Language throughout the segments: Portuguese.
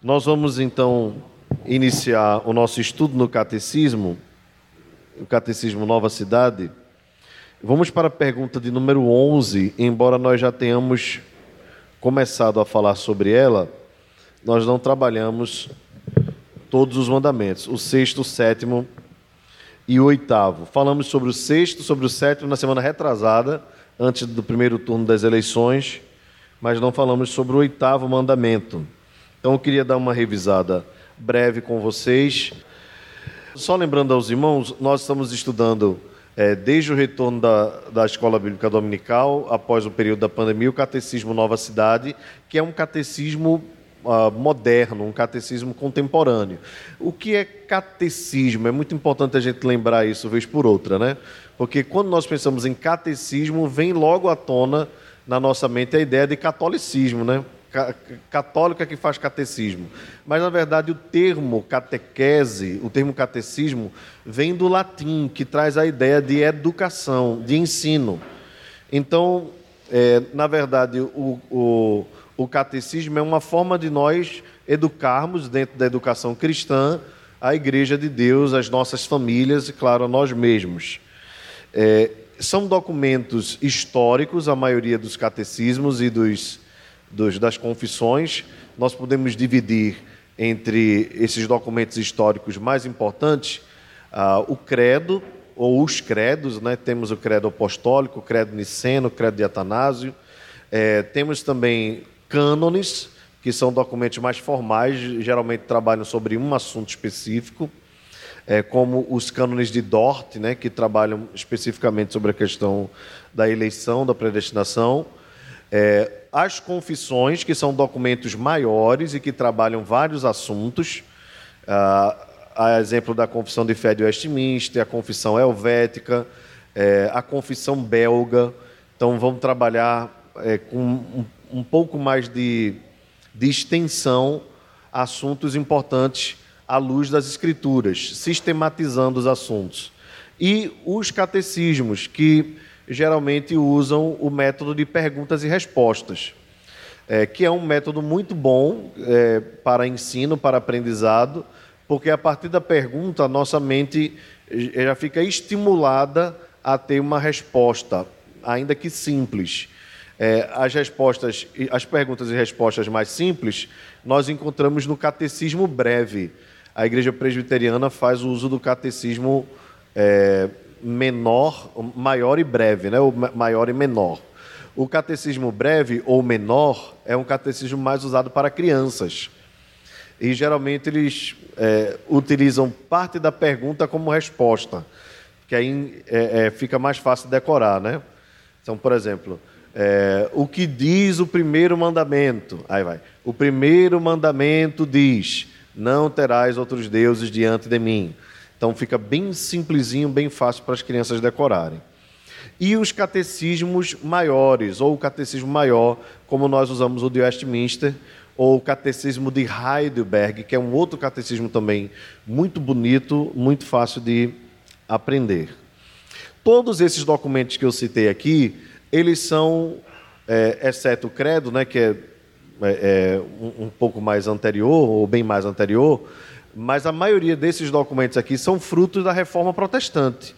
Nós vamos então iniciar o nosso estudo no catecismo, o catecismo Nova Cidade. Vamos para a pergunta de número 11, embora nós já tenhamos começado a falar sobre ela, nós não trabalhamos todos os mandamentos, o sexto, o sétimo e o oitavo. Falamos sobre o sexto, sobre o sétimo na semana retrasada, antes do primeiro turno das eleições, mas não falamos sobre o oitavo mandamento. Então eu queria dar uma revisada breve com vocês. Só lembrando aos irmãos, nós estamos estudando é, desde o retorno da, da Escola Bíblica Dominical, após o período da pandemia, o Catecismo Nova Cidade, que é um catecismo uh, moderno, um catecismo contemporâneo. O que é catecismo? É muito importante a gente lembrar isso vez por outra, né? Porque quando nós pensamos em catecismo, vem logo à tona na nossa mente a ideia de catolicismo, né? Católica que faz catecismo. Mas, na verdade, o termo catequese, o termo catecismo, vem do latim, que traz a ideia de educação, de ensino. Então, é, na verdade, o, o, o catecismo é uma forma de nós educarmos, dentro da educação cristã, a Igreja de Deus, as nossas famílias e, claro, a nós mesmos. É, são documentos históricos, a maioria dos catecismos e dos dos, das confissões, nós podemos dividir entre esses documentos históricos mais importantes uh, o credo, ou os credos, né? temos o credo apostólico, o credo niceno, o credo de Atanásio, é, temos também cânones, que são documentos mais formais, geralmente trabalham sobre um assunto específico, é, como os cânones de Dort, né, que trabalham especificamente sobre a questão da eleição, da predestinação. É, as confissões, que são documentos maiores e que trabalham vários assuntos, ah, a exemplo da Confissão de Fé de Westminster, a Confissão Helvética, é, a Confissão Belga. Então, vamos trabalhar é, com um, um, pouco mais de, de extensão assuntos importantes à luz das Escrituras, sistematizando os assuntos. E os catecismos, que geralmente usam o método de perguntas e respostas, é, que é um método muito bom é, para ensino, para aprendizado, porque a partir da pergunta a nossa mente já fica estimulada a ter uma resposta, ainda que simples. É, as respostas, as perguntas e respostas mais simples, nós encontramos no catecismo breve. A Igreja Presbiteriana faz o uso do catecismo é, menor, maior e breve, né? o maior e menor. O catecismo breve ou menor é um catecismo mais usado para crianças. E geralmente eles é, utilizam parte da pergunta como resposta, que aí é, é, fica mais fácil decorar, né? Então, por exemplo, é, o que diz o primeiro mandamento? Aí vai. O primeiro mandamento diz: Não terás outros deuses diante de mim. Então fica bem simplesinho, bem fácil para as crianças decorarem. E os catecismos maiores, ou o catecismo maior, como nós usamos o de Westminster, ou o catecismo de Heidelberg, que é um outro catecismo também muito bonito, muito fácil de aprender. Todos esses documentos que eu citei aqui, eles são, é, exceto o credo, né, que é, é, é um, um pouco mais anterior, ou bem mais anterior, mas a maioria desses documentos aqui são frutos da reforma protestante.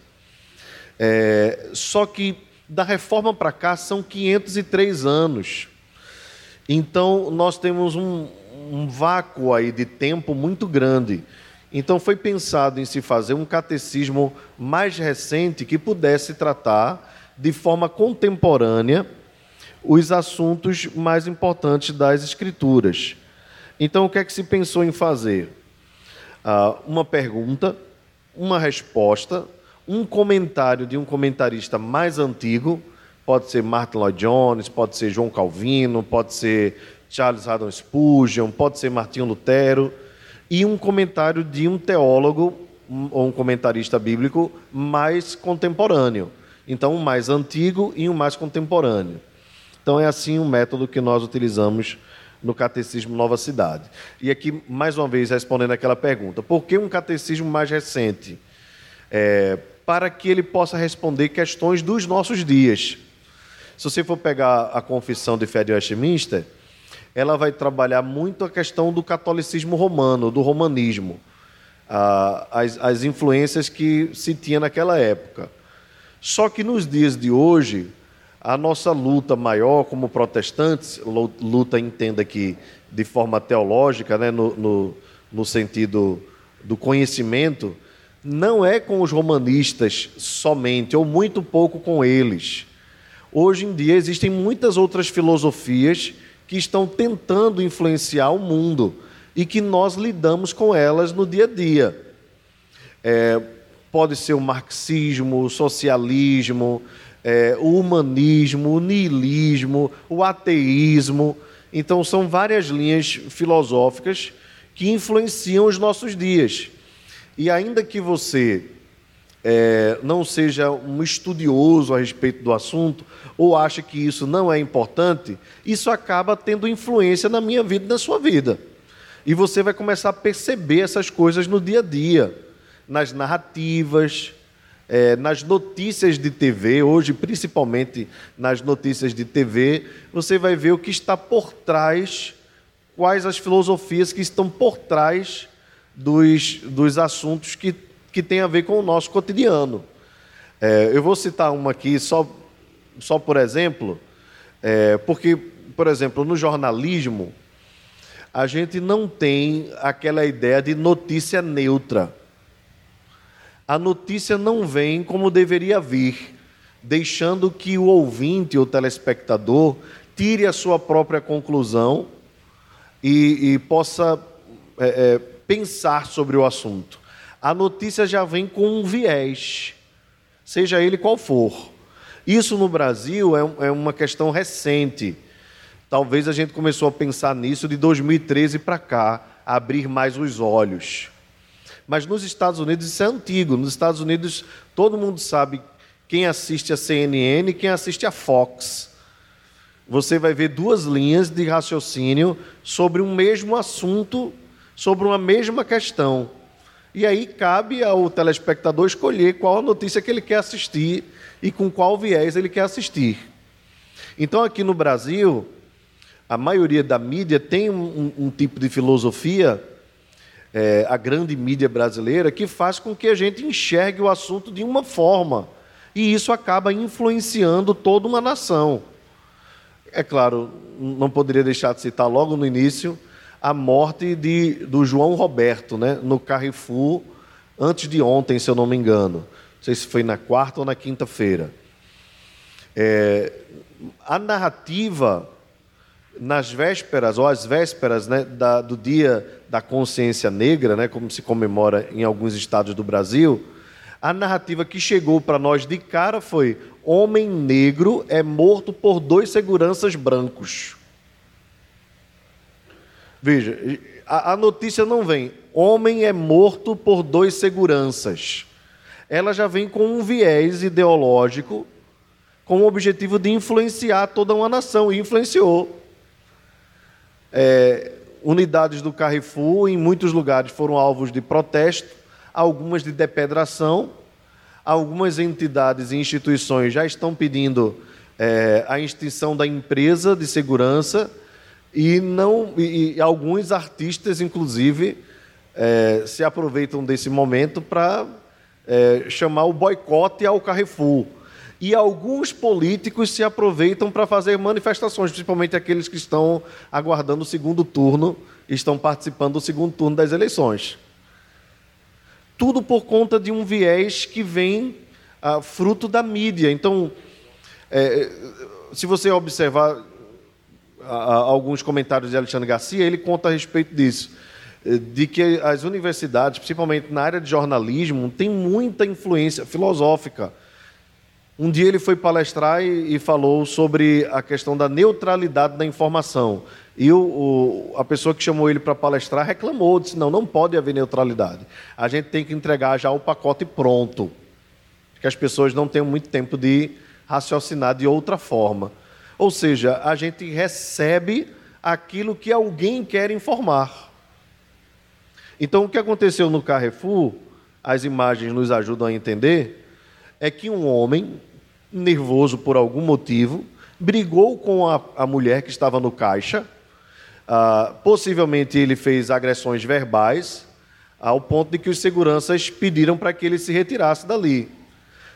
É, só que da reforma para cá são 503 anos. Então nós temos um, um vácuo aí de tempo muito grande. Então foi pensado em se fazer um catecismo mais recente que pudesse tratar de forma contemporânea os assuntos mais importantes das escrituras. Então o que é que se pensou em fazer? Uh, uma pergunta, uma resposta, um comentário de um comentarista mais antigo, pode ser Martin Lloyd Jones, pode ser João Calvino, pode ser Charles Haddon Spurgeon, pode ser Martinho Lutero, e um comentário de um teólogo ou um comentarista bíblico mais contemporâneo. Então, um mais antigo e um mais contemporâneo. Então, é assim o método que nós utilizamos no Catecismo Nova Cidade. E aqui, mais uma vez, respondendo aquela pergunta: por que um catecismo mais recente? É, para que ele possa responder questões dos nossos dias. Se você for pegar a Confissão de Fé de Westminster, ela vai trabalhar muito a questão do catolicismo romano, do romanismo, as, as influências que se tinha naquela época. Só que nos dias de hoje, a nossa luta maior como protestantes, luta entenda que de forma teológica, né, no, no, no sentido do conhecimento, não é com os romanistas somente, ou muito pouco com eles. Hoje em dia existem muitas outras filosofias que estão tentando influenciar o mundo e que nós lidamos com elas no dia a dia. É, pode ser o marxismo, o socialismo, é, o humanismo, o niilismo, o ateísmo. Então, são várias linhas filosóficas que influenciam os nossos dias. E ainda que você é, não seja um estudioso a respeito do assunto, ou acha que isso não é importante, isso acaba tendo influência na minha vida e na sua vida. E você vai começar a perceber essas coisas no dia a dia, nas narrativas, é, nas notícias de TV, hoje principalmente nas notícias de TV, você vai ver o que está por trás, quais as filosofias que estão por trás dos, dos assuntos que, que têm a ver com o nosso cotidiano. É, eu vou citar uma aqui só, só por exemplo, é, porque, por exemplo, no jornalismo, a gente não tem aquela ideia de notícia neutra. A notícia não vem como deveria vir, deixando que o ouvinte ou telespectador tire a sua própria conclusão e, e possa é, é, pensar sobre o assunto. A notícia já vem com um viés, seja ele qual for. Isso no Brasil é, é uma questão recente. Talvez a gente começou a pensar nisso de 2013 para cá, abrir mais os olhos. Mas nos Estados Unidos isso é antigo. Nos Estados Unidos todo mundo sabe quem assiste a CNN e quem assiste a Fox. Você vai ver duas linhas de raciocínio sobre um mesmo assunto sobre uma mesma questão. E aí cabe ao telespectador escolher qual a notícia que ele quer assistir e com qual viés ele quer assistir. Então, aqui no Brasil, a maioria da mídia tem um, um tipo de filosofia, é, a grande mídia brasileira, que faz com que a gente enxergue o assunto de uma forma. E isso acaba influenciando toda uma nação. É claro, não poderia deixar de citar logo no início a morte de, do João Roberto, né, no Carrefour, antes de ontem, se eu não me engano. Não sei se foi na quarta ou na quinta-feira. É, a narrativa, nas vésperas, ou às vésperas né, da, do dia da consciência negra, né, como se comemora em alguns estados do Brasil, a narrativa que chegou para nós de cara foi: homem negro é morto por dois seguranças brancos. Veja, a, a notícia não vem, homem é morto por dois seguranças. Ela já vem com um viés ideológico, com o objetivo de influenciar toda uma nação, e influenciou. É, unidades do Carrefour, em muitos lugares, foram alvos de protesto, algumas de depedração, algumas entidades e instituições já estão pedindo é, a extinção da empresa de segurança e, não, e, e alguns artistas, inclusive, é, se aproveitam desse momento para é, chamar o boicote ao Carrefour. E alguns políticos se aproveitam para fazer manifestações, principalmente aqueles que estão aguardando o segundo turno, estão participando do segundo turno das eleições. Tudo por conta de um viés que vem ah, fruto da mídia. Então, é, se você observar alguns comentários de Alexandre Garcia, ele conta a respeito disso, eh, de que as universidades, principalmente na área de jornalismo, têm muita influência filosófica. Um dia ele foi palestrar e, e falou sobre a questão da neutralidade da informação. E o, o, a pessoa que chamou ele para palestrar reclamou, disse: não, não pode haver neutralidade. A gente tem que entregar já o pacote pronto. Que as pessoas não tenham muito tempo de raciocinar de outra forma. Ou seja, a gente recebe aquilo que alguém quer informar. Então, o que aconteceu no Carrefour, as imagens nos ajudam a entender, é que um homem, nervoso por algum motivo, brigou com a, a mulher que estava no caixa, Ah, possivelmente ele fez agressões verbais, ao ponto de que os seguranças pediram para que ele se retirasse dali.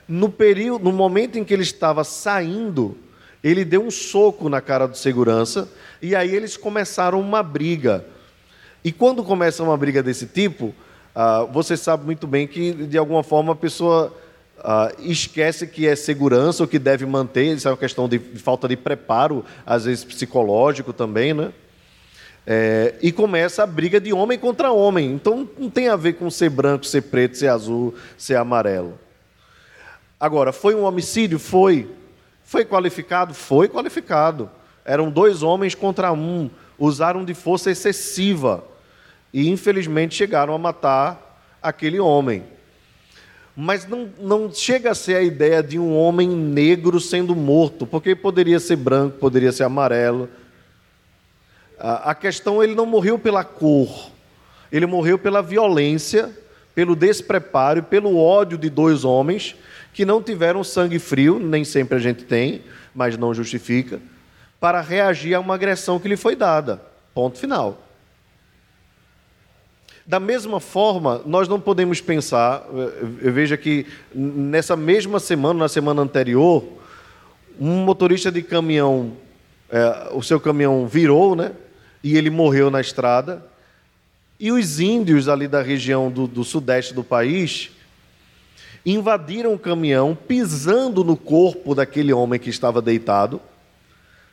No, período, no momento em que ele estava saindo, ele deu um soco na cara do segurança e aí eles começaram uma briga. E quando começa uma briga desse tipo, ah, você sabe muito bem que, de alguma forma, a pessoa ah, esquece que é segurança ou que deve manter, isso é uma questão de, de falta de preparo, às vezes psicológico também, né? É, e começa a briga de homem contra homem. Então não tem a ver com ser branco, ser preto, ser azul, ser amarelo. Agora, foi um homicídio? Foi. Foi qualificado? Foi qualificado. Eram dois homens contra um. Usaram de força excessiva. E infelizmente chegaram a matar aquele homem. Mas não, não chega a ser a ideia de um homem negro sendo morto, porque poderia ser branco, poderia ser amarelo a questão, ele não morreu pela cor, ele morreu pela violência, pelo despreparo e pelo ódio de dois homens que não tiveram sangue frio, nem sempre a gente tem, mas não justifica, para reagir a uma agressão que lhe foi dada. Ponto final. Da mesma forma, nós não podemos pensar, veja que nessa mesma semana, na semana anterior, um motorista de caminhão, é, o seu caminhão virou, né? e ele morreu na estrada. E os índios ali da região do, do sudeste do país invadiram o caminhão, pisando no corpo daquele homem que estava deitado,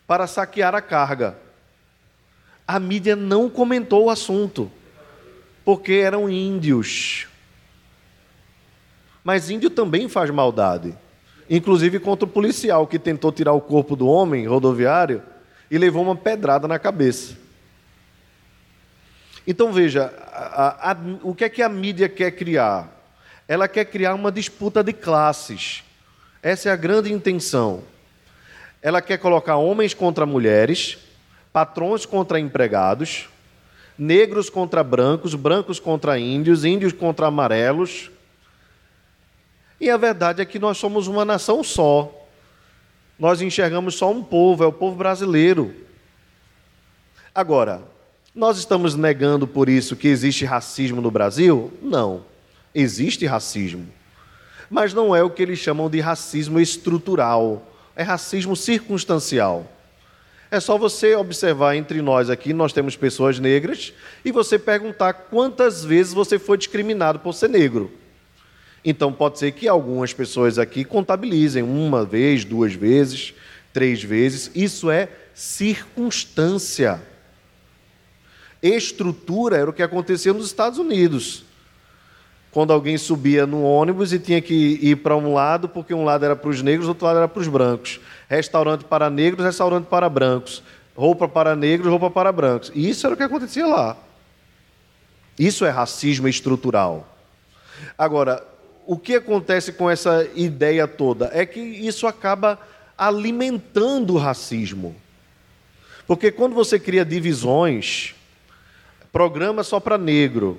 para saquear a carga. A mídia não comentou o assunto, porque eram índios. Mas índio também faz maldade, inclusive contra o policial que tentou tirar o corpo do homem rodoviário e levou uma pedrada na cabeça. Então veja, a, a, o que é que a mídia quer criar? Ela quer criar uma disputa de classes. Essa é a grande intenção. Ela quer colocar homens contra mulheres, patrões contra empregados, negros contra brancos, brancos contra índios, índios contra amarelos. E a verdade é que nós somos uma nação só. Nós enxergamos só um povo, é o povo brasileiro. Agora, nós estamos negando por isso que existe racismo no Brasil? Não. Existe racismo. Mas não é o que eles chamam de racismo estrutural. É racismo circunstancial. É só você observar entre nós aqui, nós temos pessoas negras, e você perguntar quantas vezes você foi discriminado por ser negro. Então pode ser que algumas pessoas aqui contabilizem uma vez, duas vezes, três vezes. Isso é circunstância. Estrutura era o que acontecia nos Estados Unidos. Quando alguém subia no ônibus e tinha que ir para um lado, porque um lado era para os negros, outro lado era para os brancos. Restaurante para negros, restaurante para brancos. Roupa para negros, roupa para brancos. E isso era o que acontecia lá. Isso é racismo estrutural. Agora, o que acontece com essa ideia toda é que isso acaba alimentando o racismo. Porque quando você cria divisões, Programa só para negro.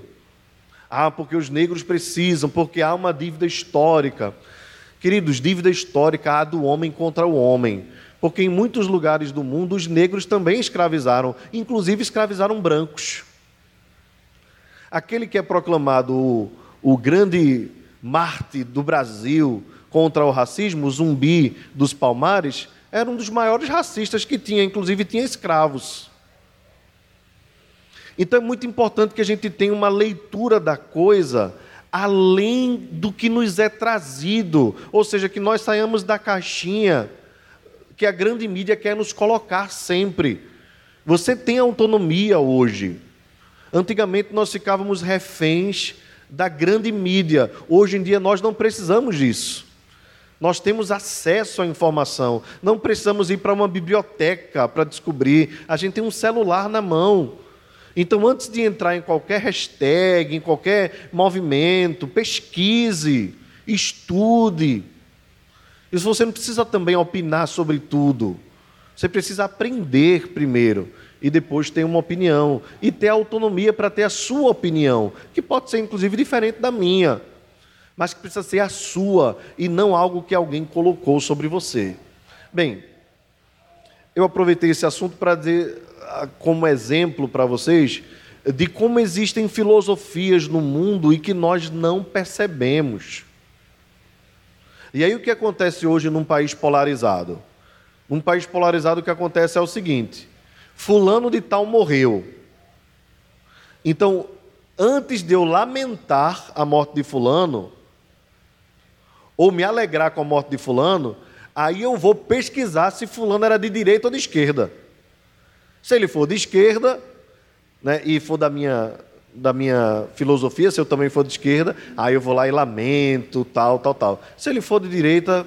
Ah, porque os negros precisam, porque há uma dívida histórica. Queridos, dívida histórica há do homem contra o homem. Porque em muitos lugares do mundo os negros também escravizaram, inclusive escravizaram brancos. Aquele que é proclamado o, o grande Marte do Brasil contra o racismo, o zumbi dos Palmares, era um dos maiores racistas que tinha, inclusive tinha escravos. Então é muito importante que a gente tenha uma leitura da coisa além do que nos é trazido, ou seja, que nós saiamos da caixinha que a grande mídia quer nos colocar sempre. Você tem autonomia hoje. Antigamente nós ficávamos reféns da grande mídia. Hoje em dia nós não precisamos disso. Nós temos acesso à informação. Não precisamos ir para uma biblioteca para descobrir. A gente tem um celular na mão. Então, antes de entrar em qualquer hashtag, em qualquer movimento, pesquise, estude. E você não precisa também opinar sobre tudo. Você precisa aprender primeiro e depois ter uma opinião e ter autonomia para ter a sua opinião, que pode ser inclusive diferente da minha, mas que precisa ser a sua e não algo que alguém colocou sobre você. Bem, eu aproveitei esse assunto para dizer, como exemplo para vocês, de como existem filosofias no mundo e que nós não percebemos. E aí o que acontece hoje num país polarizado? Num país polarizado o que acontece é o seguinte: fulano de tal morreu. Então, antes de eu lamentar a morte de fulano, ou me alegrar com a morte de fulano, aí eu vou pesquisar se fulano era de direita ou de esquerda. Se ele for de esquerda, né, e for da minha, da minha filosofia, se eu também for de esquerda, aí eu vou lá e lamento, tal, tal, tal. Se ele for de direita,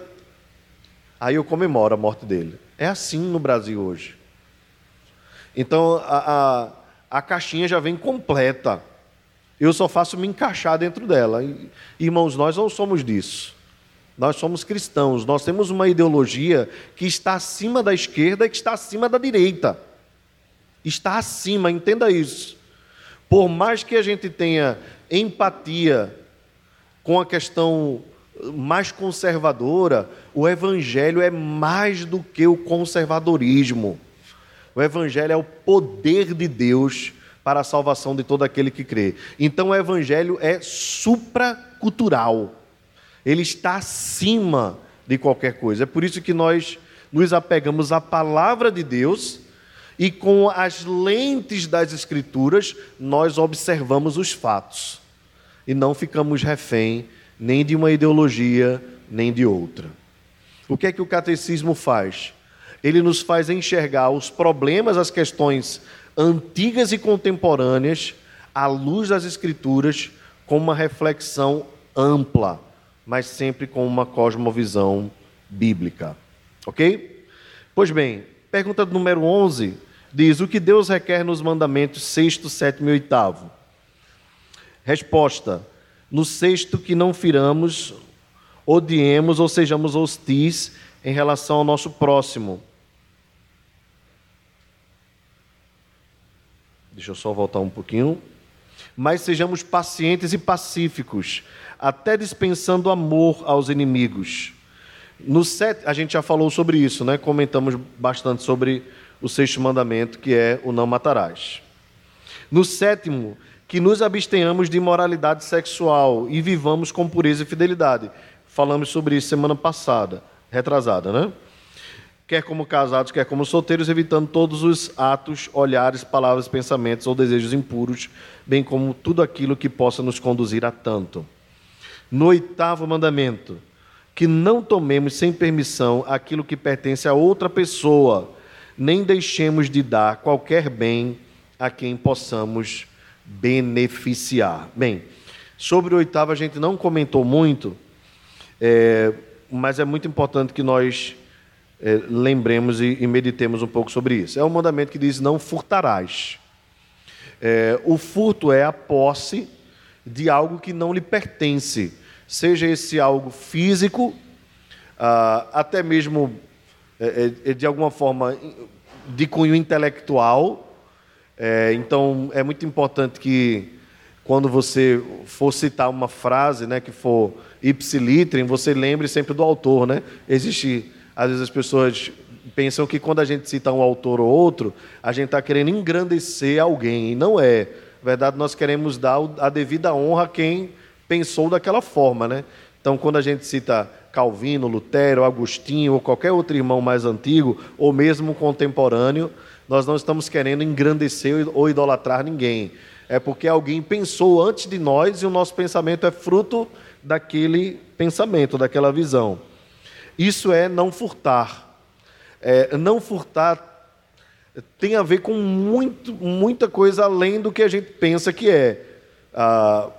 aí eu comemoro a morte dele. É assim no Brasil hoje. Então a, a, a caixinha já vem completa. Eu só faço me encaixar dentro dela. Irmãos, nós não somos disso. Nós somos cristãos, nós temos uma ideologia que está acima da esquerda e que está acima da direita está acima, entenda isso. Por mais que a gente tenha empatia com a questão mais conservadora, o Evangelho é mais do que o conservadorismo. O Evangelho é o poder de Deus para a salvação de todo aquele que crê. Então o Evangelho é supracultural. Ele está acima de qualquer coisa. É por isso que nós nos apegamos à palavra de Deus e com as lentes das Escrituras nós observamos os fatos e não ficamos refém nem de uma ideologia nem de outra. O que é que o catecismo faz? Ele nos faz enxergar os problemas, as questões antigas e contemporâneas à luz das Escrituras com uma reflexão ampla, mas sempre com uma cosmovisão bíblica. Ok? Pois bem, pergunta número 11 diz: O que Deus requer nos mandamentos sexto, sétimo e oitavo? Resposta: No sexto, que não firamos, odiemos ou sejamos hostis em relação ao nosso próximo. Deixa eu só voltar um pouquinho. Mas sejamos pacientes e pacíficos, até dispensando amor aos inimigos. No set, a gente já falou sobre isso, né? Comentamos bastante sobre o sexto mandamento, que é o não matarás. No sétimo, que nos abstenhamos de imoralidade sexual e vivamos com pureza e fidelidade. Falamos sobre isso semana passada, retrasada, né? Quer como casados, quer como solteiros, evitando todos os atos, olhares, palavras, pensamentos ou desejos impuros, bem como tudo aquilo que possa nos conduzir a tanto. No oitavo mandamento, que não tomemos sem permissão aquilo que pertence a outra pessoa, nem deixemos de dar qualquer bem a quem possamos beneficiar. Bem, sobre o oitavo a gente não comentou muito, é, mas é muito importante que nós é, lembremos e, e, meditemos um pouco sobre isso. É um mandamento que diz: não furtarás. É, o furto é a posse de algo que não lhe pertence, seja esse algo físico, ah, até mesmo é, é, é, de alguma forma de cunho intelectual. É, então é muito importante que quando você for citar uma frase, né, que for ipsiliterem, você lembre sempre do autor, né? Existe, às vezes as pessoas pensam que quando a gente cita um autor ou outro, a gente está querendo engrandecer alguém, e não é. Na verdade, nós queremos dar a devida honra a quem pensou daquela forma, né? Então, quando a gente cita Calvino, Lutero, Agostinho ou qualquer outro irmão mais antigo, ou mesmo contemporâneo, nós não estamos querendo engrandecer ou idolatrar ninguém. É porque alguém pensou antes de nós e o nosso pensamento é fruto daquele pensamento, daquela visão. Isso é não furtar. É, não furtar tem a ver com muito, muita coisa além do que a gente pensa que é. Ah,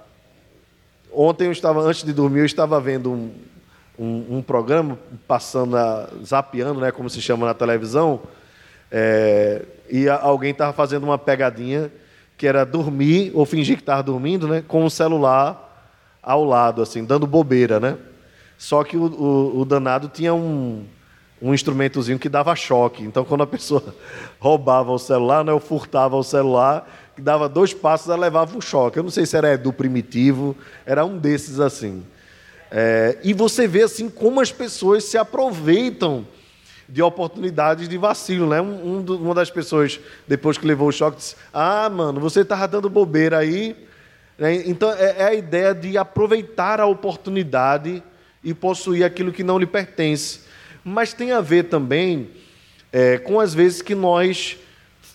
ontem eu estava, antes de dormir, eu estava vendo um, um, um programa passando, a, zapeando, né, como se chama na televisão, é, e a, alguém estava fazendo uma pegadinha que era dormir, ou fingir que estava dormindo, né, com o celular ao lado, assim, dando bobeira, né? Só que o, o, o danado tinha um, um instrumentozinho que dava choque. Então, quando a pessoa roubava o celular, né, ou furtava o celular, que dava dois passos, ela levava um choque. Eu não sei se era do primitivo, era um desses assim. É, e você vê assim como as pessoas se aproveitam de oportunidades de vacilo, né? Um, um, uma das pessoas, depois que levou o choque, disse: Ah, mano, você estava dando bobeira aí. Né? Então, é, é, a ideia de aproveitar a oportunidade e possuir aquilo que não lhe pertence. Mas tem a ver também é, com as vezes que nós,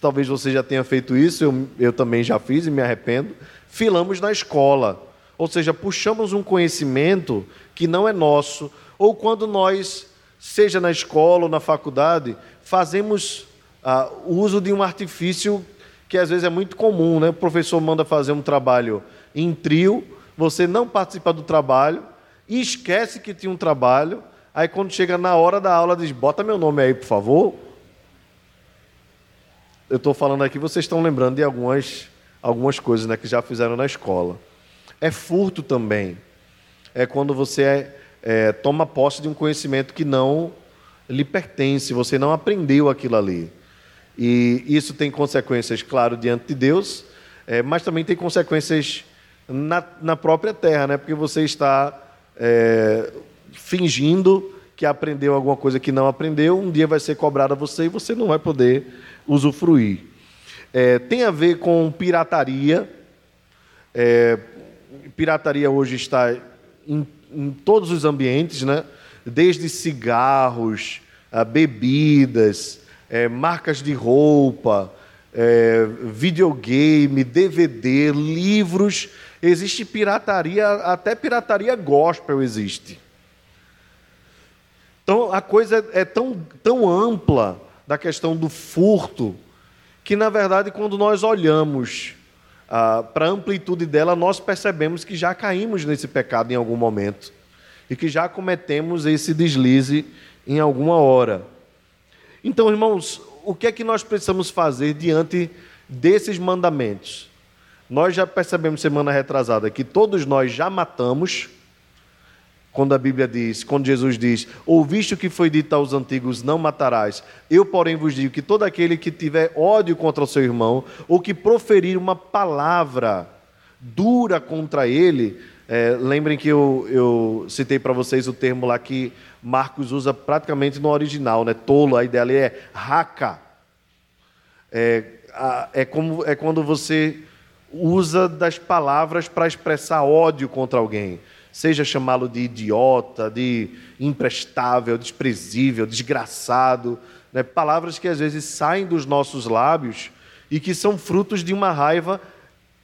talvez você já tenha feito isso, eu, eu também já fiz e me arrependo, filamos na escola. Ou seja, puxamos um conhecimento que não é nosso, ou quando nós seja na escola ou na faculdade, fazemos ah, uso de um artifício que às vezes é muito comum, né? O professor manda fazer um trabalho em trio, você não participa do trabalho e esquece que tinha um trabalho, aí quando chega na hora da aula diz: "Bota meu nome aí, por favor". Eu estou falando aqui, vocês estão lembrando de algumas algumas coisas, né, que já fizeram na escola. É furto também. É quando você é é, toma posse de um conhecimento que não lhe pertence, você não aprendeu aquilo ali. E isso tem consequências, claro, diante de Deus, é, mas também tem consequências na, na, própria terra, né? porque você está é, fingindo que aprendeu alguma coisa que não aprendeu, um dia vai ser cobrado a você e você não vai poder usufruir. É, tem a ver com pirataria. É, pirataria hoje está em em todos os ambientes, né? desde cigarros, bebidas, é, marcas de roupa, é, videogame, DVD, livros. Existe pirataria, até pirataria gospel existe. Então a coisa é tão, tão ampla da questão do furto, que na verdade, quando nós olhamos ah, para a amplitude dela, nós percebemos que já caímos nesse pecado em algum momento e que já cometemos esse deslize em alguma hora. Então, irmãos, o que é que nós precisamos fazer diante desses mandamentos? Nós já percebemos semana retrasada que todos nós já matamos quando a Bíblia diz, quando Jesus diz: Ouviste o que foi dito aos antigos, não matarás. Eu, porém, vos digo que todo aquele que tiver ódio contra o seu irmão, ou que proferir uma palavra dura contra ele, é, lembrem que eu, eu citei para vocês o termo lá que Marcos usa praticamente no original, né? Tolo, a ideia ali é raca. É, é, como, é quando você usa das palavras para expressar ódio contra alguém seja chamá-lo de idiota, de imprestável, desprezível, desgraçado, né? palavras que às vezes saem dos nossos lábios e que são frutos de uma raiva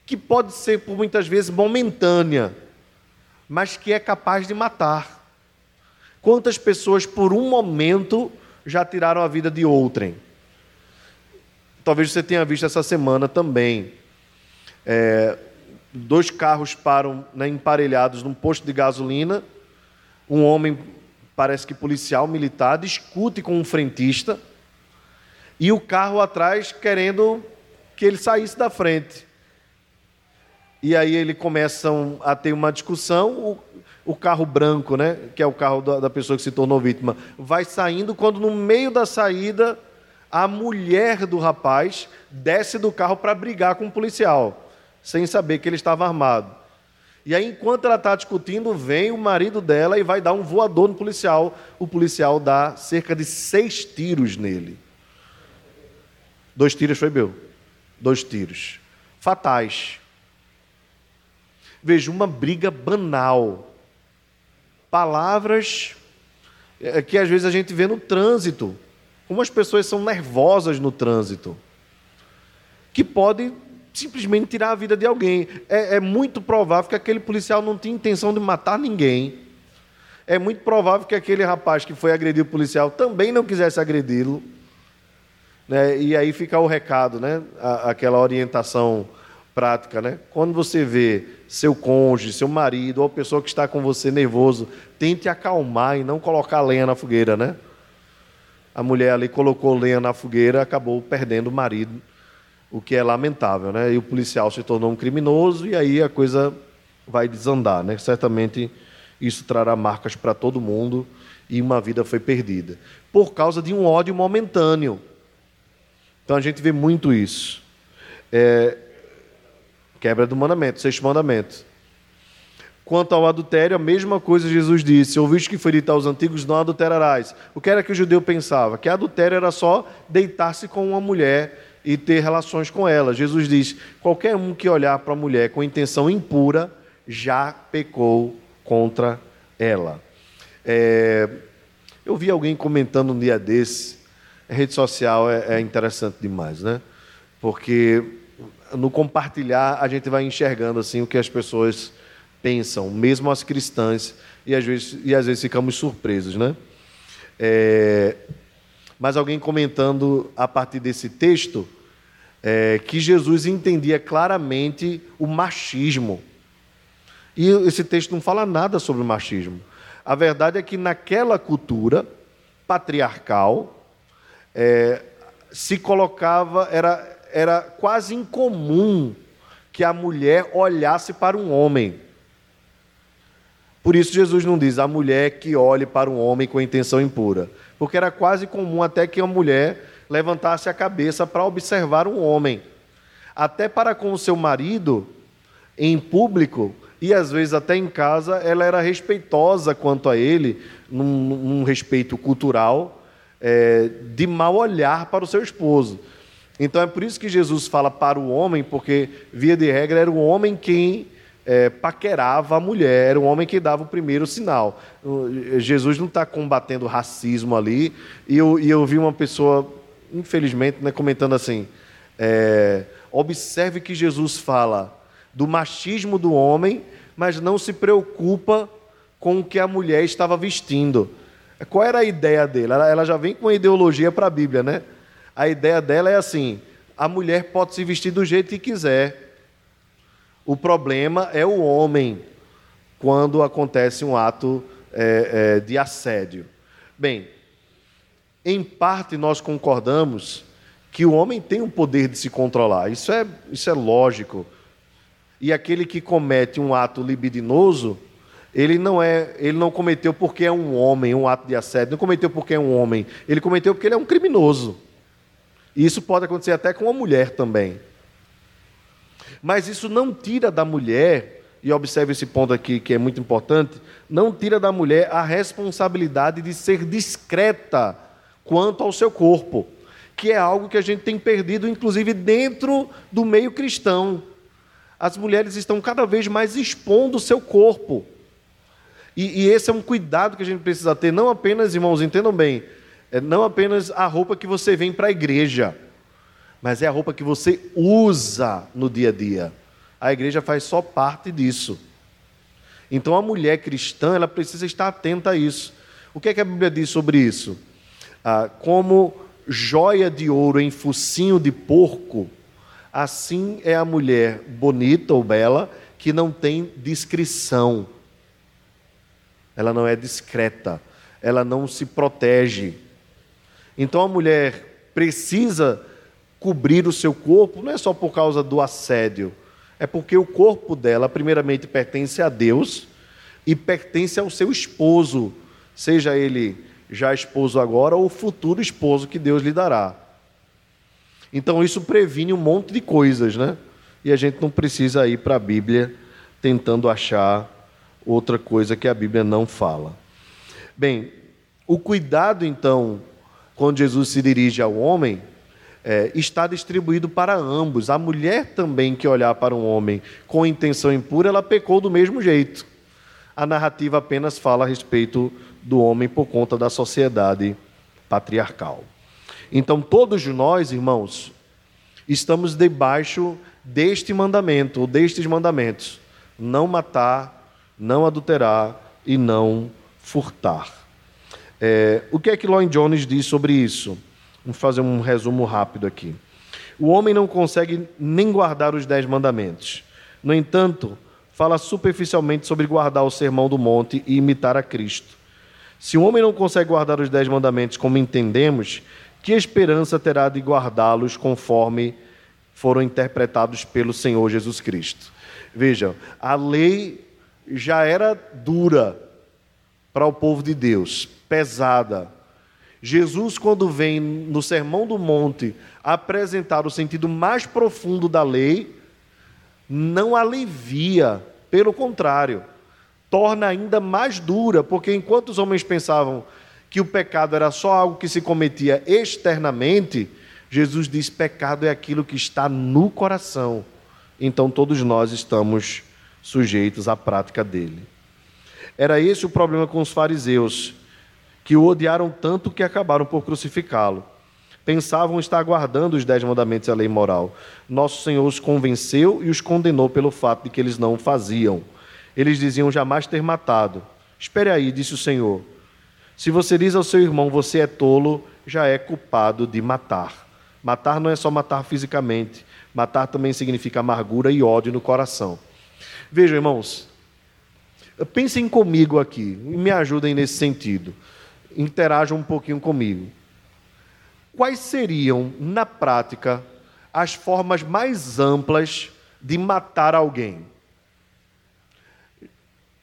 que pode ser por muitas vezes momentânea, mas que é capaz de matar. Quantas pessoas por um momento já tiraram a vida de outrem? Talvez você tenha visto essa semana também. É, dois carros param né, emparelhados num posto de gasolina. Um homem, parece que policial, militar, discute com um frentista. E o carro atrás querendo que ele saísse da frente. E aí eles começam a ter uma discussão. O, o carro branco, né, que é o carro da, da pessoa que se tornou vítima, vai saindo quando no meio da saída a mulher do rapaz desce do carro para brigar com o policial sem saber que ele estava armado. E aí, enquanto ela está discutindo, vem o marido dela e vai dar um voador no policial. O policial dá cerca de seis tiros nele. Dois tiros foi meu. Dois tiros. Fatais. Veja, uma briga banal. Palavras é, que às vezes a gente vê no trânsito. Como as pessoas são nervosas no trânsito. Que podem simplesmente tirar a vida de alguém. É, é, muito provável que aquele policial não tinha intenção de matar ninguém. É muito provável que aquele rapaz que foi agredir o policial também não quisesse agredi-lo. Né? E aí fica o recado, né? aquela orientação prática. Né? Quando você vê seu cônjuge, seu marido, ou a pessoa que está com você nervoso, tente acalmar e não colocar lenha na fogueira. Né? A mulher ali colocou lenha na fogueira, acabou perdendo o marido o que é lamentável, né? E o policial se tornou um criminoso e aí a coisa vai desandar, né? Certamente isso trará marcas para todo mundo e uma vida foi perdida por causa de um ódio momentâneo. Então a gente vê muito isso. É... Quebra do mandamento, sexto mandamento. Quanto ao adultério, a mesma coisa Jesus disse: Ouviste que foi dito aos antigos, não adulterarás. O que era que o judeu pensava? Que adultério era só deitar-se com uma mulher e ter relações com ela. Jesus diz: qualquer um que olhar para a mulher com intenção impura já pecou contra ela. É... eu vi alguém comentando um dia desse. A rede social é, é interessante demais, né? Porque no compartilhar a gente vai enxergando assim o que as pessoas pensam, mesmo as cristãs, e às vezes, e às vezes ficamos surpresos, né? É, mas alguém comentando a partir desse texto é, que Jesus entendia claramente o machismo. E esse texto não fala nada sobre o machismo. A verdade é que naquela cultura patriarcal é, se colocava, era, era quase incomum que a mulher olhasse para um homem. Por isso, Jesus não diz a mulher que olhe para um homem com intenção impura. Porque era quase comum até que uma mulher levantasse a cabeça para observar um homem. Até para com o seu marido, em público, e às vezes até em casa, ela era respeitosa quanto a ele, num, num respeito cultural, é, de mal olhar para o seu esposo. Então é por isso que Jesus fala para o homem, porque, via de regra, era o homem quem é, paquerava a mulher, um homem que dava o primeiro sinal. Jesus não está combatendo racismo ali, e eu, e eu vi uma pessoa, infelizmente, né, comentando assim: é, observe que Jesus fala do machismo do homem, mas não se preocupa com o que a mulher estava vestindo. Qual era a ideia dele? Ela, ela já vem com a ideologia para a Bíblia, né? A ideia dela é assim: a mulher pode se vestir do jeito que quiser o problema é o homem quando acontece um ato é, é, de assédio. Bem, em parte nós concordamos que o homem tem o poder de se controlar, isso é, isso é lógico. E aquele que comete um ato libidinoso, ele não é, ele não cometeu porque é um homem, um ato de assédio, não cometeu porque é um homem, ele cometeu porque ele é um criminoso. E isso pode acontecer até com uma mulher também. Mas isso não tira da mulher, e observe esse ponto aqui que é muito importante, não tira da mulher a responsabilidade de ser discreta quanto ao seu corpo, que é algo que a gente tem perdido, inclusive dentro do meio cristão. As mulheres estão cada vez mais expondo o seu corpo. E, e esse é um cuidado que a gente precisa ter, não apenas, irmãos, entendam bem, é não apenas a roupa que você vem para a igreja mas é a roupa que você usa no dia a dia. A igreja faz só parte disso. Então a mulher cristã ela precisa estar atenta a isso. O que, é que a Bíblia diz sobre isso? Ah, como joia de ouro em focinho de porco, assim é a mulher bonita ou bela que não tem discrição. Ela não é discreta, ela não se protege. Então a mulher precisa cobrir o seu corpo não é só por causa do assédio, é porque o corpo dela, primeiramente, pertence a Deus e pertence ao seu esposo, seja ele já esposo agora ou futuro esposo que Deus lhe dará. Então isso previne um monte de coisas, né? E a gente não precisa ir para a Bíblia tentando achar outra coisa que a Bíblia não fala. Bem, o cuidado então, quando Jesus se dirige ao homem, é, está distribuído para ambos. A mulher também que olhar para um homem com intenção impura, ela pecou do mesmo jeito. A narrativa apenas fala a respeito do homem por conta da sociedade patriarcal. Então, todos nós, irmãos, estamos debaixo deste mandamento, ou destes mandamentos: não matar, não adulterar e não furtar. É, o que é que Lloyd Jones diz sobre isso? Vamos fazer um resumo rápido aqui. O homem não consegue nem guardar os dez mandamentos. No entanto, fala superficialmente sobre guardar o sermão do monte e imitar a Cristo. Se o homem não consegue guardar os dez mandamentos como entendemos, que esperança terá de guardá-los conforme foram interpretados pelo Senhor Jesus Cristo? Vejam, a lei já era dura para o povo de Deus, pesada, Jesus, quando vem no Sermão do Monte apresentar o sentido mais profundo da lei, não alivia, pelo contrário, torna ainda mais dura, porque enquanto os homens pensavam que o pecado era só algo que se cometia externamente, Jesus diz: pecado é aquilo que está no coração. Então todos nós estamos sujeitos à prática dele. Era esse o problema com os fariseus, que o odiaram tanto que acabaram por crucificá-lo. Pensavam estar guardando os dez mandamentos e a lei moral. Nosso Senhor os convenceu e os condenou pelo fato de que eles não o faziam. Eles diziam jamais ter matado. Espere aí, disse o Senhor. Se você diz ao seu irmão, você é tolo, já é culpado de matar. Matar não é só matar fisicamente, matar também significa amargura e ódio no coração. Vejam, irmãos, pensem comigo aqui e me ajudem nesse sentido. Interajam um pouquinho comigo. Quais seriam, na prática, as formas mais amplas de matar alguém?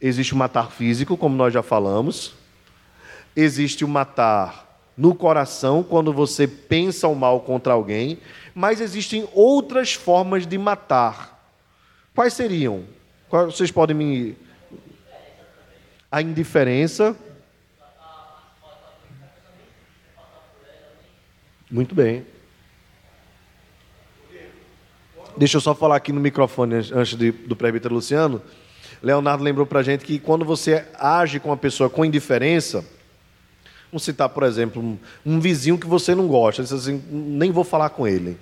Existe o matar físico, como nós já falamos. Existe o matar no coração quando você pensa o mal contra alguém, mas existem outras formas de matar. Quais seriam? Vocês podem me. A indiferença. Muito bem. Deixa eu só falar aqui no microfone antes de, do presbítero Luciano. Leonardo lembrou para gente que quando você age com uma pessoa com indiferença, Vamos citar, por exemplo, um, um vizinho que você não gosta, diz assim, nem vou falar com ele.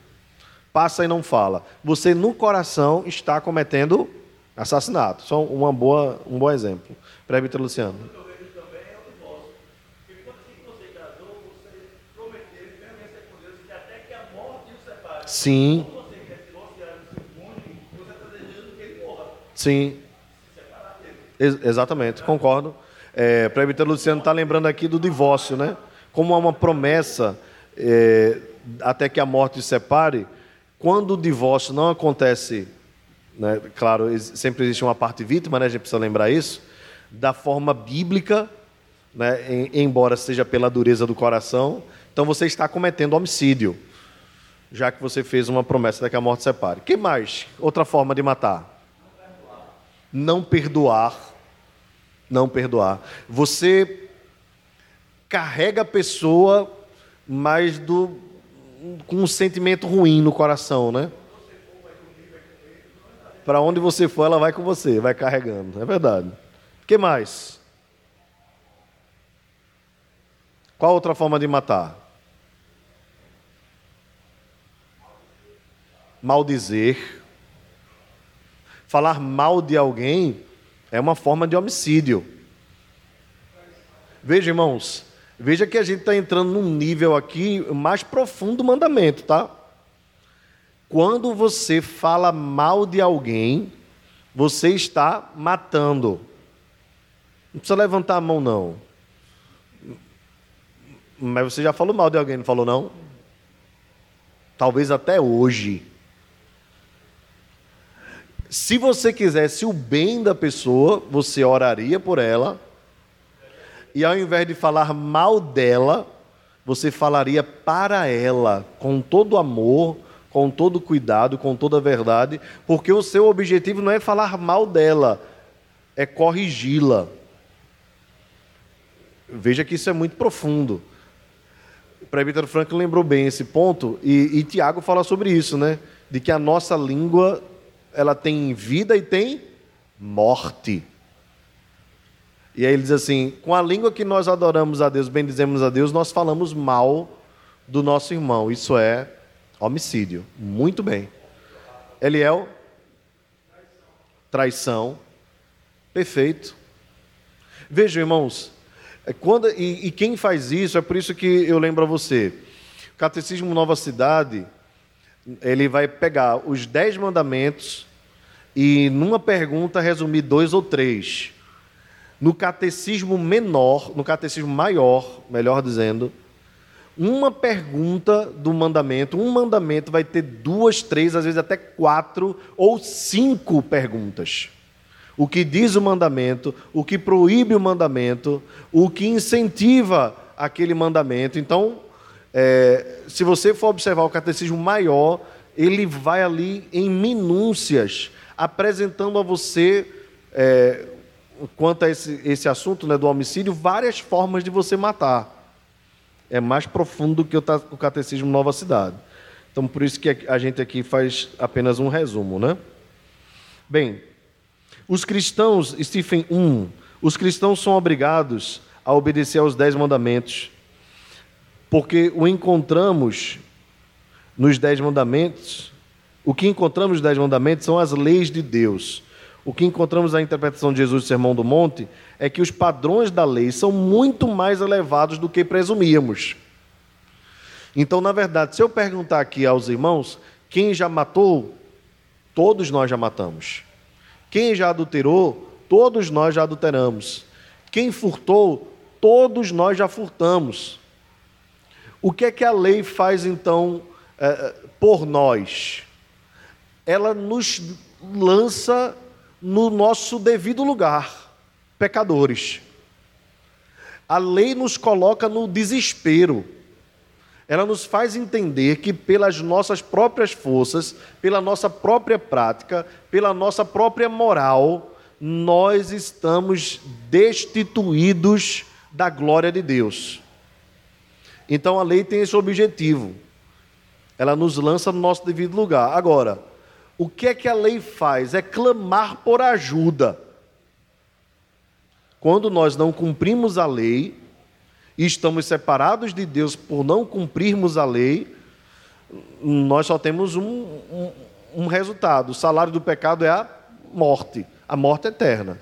Passa e não fala. Você no coração está cometendo assassinato. Só uma boa, um bom exemplo. Presbítero Luciano. Sim. Sim. Ex exatamente, concordo. É, Presbítero Luciano está lembrando aqui do divórcio, né? Como há uma promessa é, até que a morte separe, quando o divórcio não acontece, né, claro, sempre existe uma parte vítima, né, a gente precisa lembrar isso, da forma bíblica, né, em, embora seja pela dureza do coração, então você está cometendo homicídio, já que você fez uma promessa até que a morte separe. que mais? Outra forma de matar? Não perdoar não perdoar. Você carrega a pessoa, mas do, com um sentimento ruim no coração, né? Para onde você for, ela vai com você, vai carregando. É verdade. Que mais? Qual outra forma de matar? Maldizer. Falar mal de alguém é uma forma de homicídio. Veja, irmãos, veja que a gente está entrando num nível aqui mais profundo do mandamento, tá? Quando você fala mal de alguém, você está matando. Não precisa levantar a mão, não. Mas você já falou mal de alguém, não falou, não? Talvez até hoje. Se você quisesse o bem da pessoa, você oraria por ela. E ao invés de falar mal dela, você falaria para ela, com todo amor, com todo cuidado, com toda verdade, porque o seu objetivo não é falar mal dela, é corrigi-la. Veja que isso é muito profundo. O presbítero Franklin lembrou bem esse ponto, e, e Tiago fala sobre isso, né? De que a nossa língua ela tem vida e tem morte. E aí ele diz assim: com a língua que nós adoramos a Deus, bendizemos a Deus, nós falamos mal do nosso irmão. Isso é homicídio. Muito bem. Eliel? Traição. Perfeito. Vejam, irmãos, é quando, e, e quem faz isso, é por isso que eu lembro a você. O Catecismo Nova Cidade, ele vai pegar os dez mandamentos e, numa pergunta, resumir dois ou três. No catecismo menor, no catecismo maior, melhor dizendo, uma pergunta do mandamento, um mandamento vai ter duas, três, às vezes até quatro ou cinco perguntas. O que diz o mandamento, o que proíbe o mandamento, o que incentiva aquele mandamento. Então, é, se você for observar o catecismo maior, ele vai ali em minúcias, apresentando a você é, quanto a esse, esse assunto né, do homicídio, várias formas de você matar. É mais profundo do que o, Catecismo Nova Cidade. Então, por isso que a gente aqui faz apenas um resumo, né? Bem, os cristãos, Stephen 1, os cristãos são obrigados a obedecer aos dez mandamentos, porque o encontramos nos dez mandamentos, o que encontramos nos dez mandamentos são as leis de Deus. O que encontramos na interpretação de Jesus do Sermão do Monte é que os padrões da lei são muito mais elevados do que presumíamos. Então, na verdade, se eu perguntar aqui aos irmãos, quem já matou, todos nós já matamos. Quem já adulterou, todos nós já adulteramos. Quem furtou, todos nós já furtamos. O que é que a lei faz então é, por nós? Ela nos lança no nosso devido lugar, pecadores. A lei nos coloca no desespero ela nos faz entender que, pelas nossas próprias forças, pela nossa própria prática, pela nossa própria moral, nós estamos destituídos da glória de Deus. Então a lei tem esse objetivo. Ela nos lança no nosso devido lugar. Agora, o que é que a lei faz? É clamar por ajuda. Quando nós não cumprimos a lei, e estamos separados de Deus por não cumprirmos a lei, nós só temos um, um, um resultado: o salário do pecado é a morte, a morte eterna.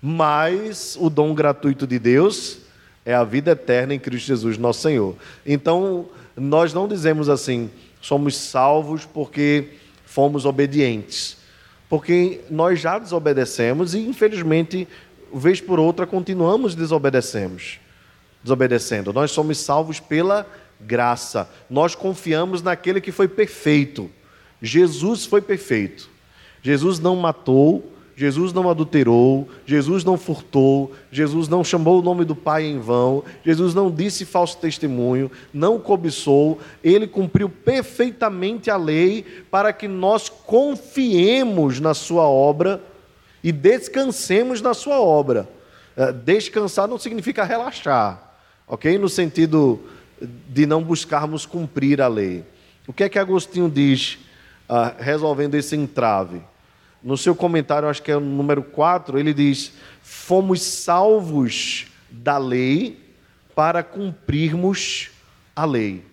Mas o dom gratuito de Deus é a vida eterna em Cristo Jesus, nosso Senhor. Então, nós não dizemos assim, somos salvos porque fomos obedientes. Porque nós já desobedecemos e, infelizmente, vez por outra, continuamos desobedecemos desobedecendo. Nós somos salvos pela graça. Nós confiamos naquele que foi perfeito. Jesus foi perfeito. Jesus não matou, Jesus não adulterou, Jesus não furtou, Jesus não chamou o nome do Pai em vão, Jesus não disse falso testemunho, não cobiçou, ele cumpriu perfeitamente a lei para que nós confiemos na Sua obra e descansemos na Sua obra. Eh, descansar não significa relaxar ok? No sentido de não buscarmos cumprir a lei. O que é que Agostinho diz ah, resolvendo esse entrave? No seu comentário, acho que é o número 4, ele diz: Fomos salvos da lei para cumprirmos a lei,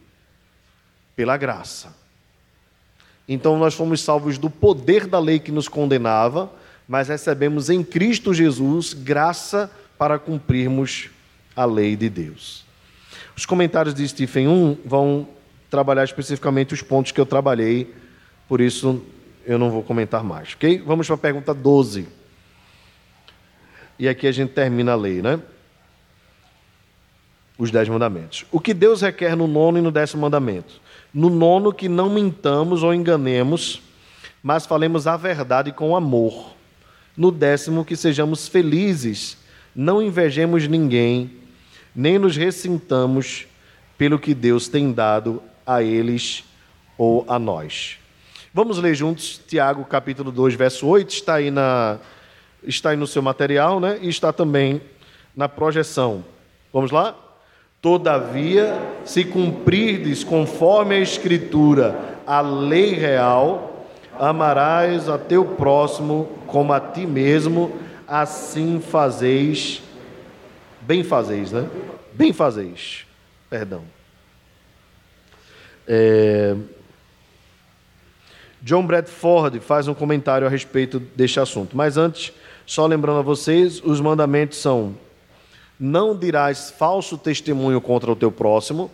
pela graça. Então, nós fomos salvos do poder da lei que nos condenava, mas recebemos em Cristo Jesus graça para cumprirmos a lei de Deus. Os comentários de Stephen 1 vão trabalhar especificamente os pontos que eu trabalhei, por isso eu não vou comentar mais, ok? Vamos para a pergunta 12. E aqui a gente termina a lei, né? Os dez mandamentos. O que Deus requer no nono e no décimo mandamento? No nono, que não mintamos ou enganemos, mas falemos a verdade com amor. No décimo, que sejamos felizes, não invejemos ninguém, nem nos ressintamos pelo que Deus tem dado a eles ou a nós. Vamos ler juntos Tiago capítulo 2, verso 8, está aí, na, está aí no seu material, né? E está também na projeção. Vamos lá? Todavia, se cumprirdes conforme a Escritura a lei real, amarás a teu próximo como a ti mesmo, assim fazeis Bem fazeis, né? Bem fazeis. Perdão. É... John Bradford faz um comentário a respeito deste assunto. Mas antes, só lembrando a vocês, os mandamentos são: não dirás falso testemunho contra o teu próximo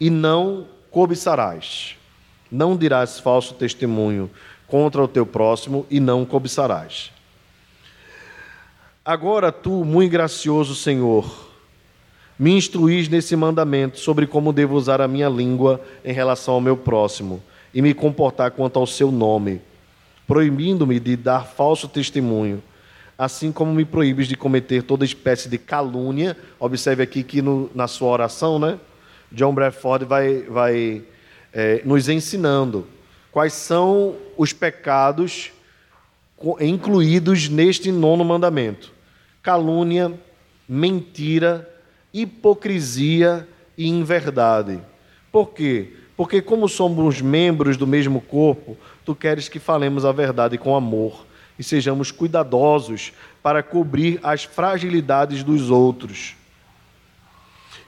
e não cobiçarás. Não dirás falso testemunho contra o teu próximo e não cobiçarás. Agora tu, muito gracioso Senhor, me instruís nesse mandamento sobre como devo usar a minha língua em relação ao meu próximo e me comportar quanto ao seu nome, proibindo-me de dar falso testemunho, assim como me proíbes de cometer toda espécie de calúnia. Observe aqui que no, na sua oração, né, John Bradford vai, vai é, nos ensinando quais são os pecados incluídos neste nono mandamento: calúnia, mentira, hipocrisia e inverdade. Por quê? Porque, como somos membros do mesmo corpo, tu queres que falemos a verdade com amor e sejamos cuidadosos para cobrir as fragilidades dos outros.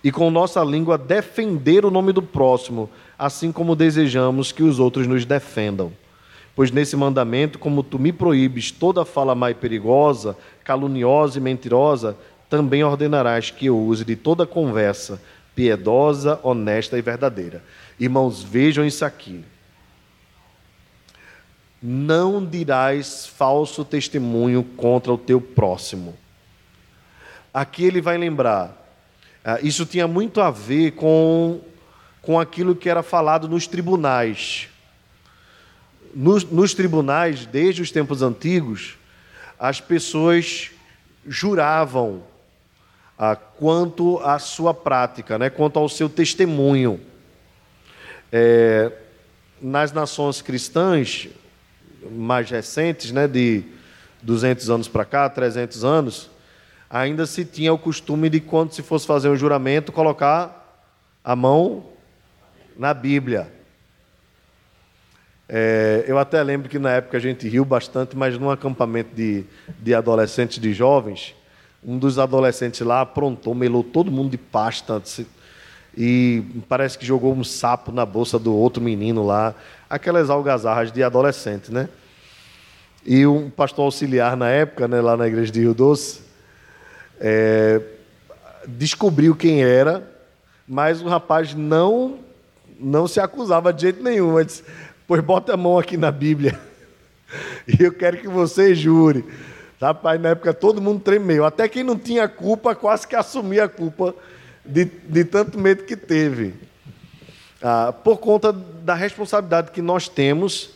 E com nossa língua defender o nome do próximo, assim como desejamos que os outros nos defendam. Pois nesse mandamento, como tu me proíbes toda fala mais perigosa, caluniosa e mentirosa, também ordenarás que eu use de toda conversa piedosa, honesta e verdadeira. Irmãos, vejam isso aqui. Não dirás falso testemunho contra o teu próximo. Aqui ele vai lembrar. Ah, isso tinha muito a ver com, com aquilo que era falado nos tribunais. Nos, nos tribunais, desde os tempos antigos, as pessoas juravam ah, quanto à sua prática, né, quanto ao seu testemunho. É, nas nações cristãs mais recentes, né, de 200 anos para cá, 300 anos, ainda se tinha o costume de, quando se fosse fazer um juramento, colocar a mão na Bíblia. É, eu até lembro que na época a gente riu bastante, mas num acampamento de, de adolescentes, de jovens, um dos adolescentes lá aprontou, melou todo mundo de pasta e parece que jogou um sapo na bolsa do outro menino lá, aquelas algazarras de adolescente, né? E um pastor auxiliar na época, né, lá na igreja de Rio Doce, é, descobriu quem era, mas o rapaz não não se acusava de jeito nenhum. Ele disse, pois bota a mão aqui na Bíblia. E eu quero que você jure. Rapaz, na época todo mundo tremeu. Até quem não tinha culpa quase que assumia a culpa de, de tanto medo que teve. Ah, por conta da responsabilidade que nós temos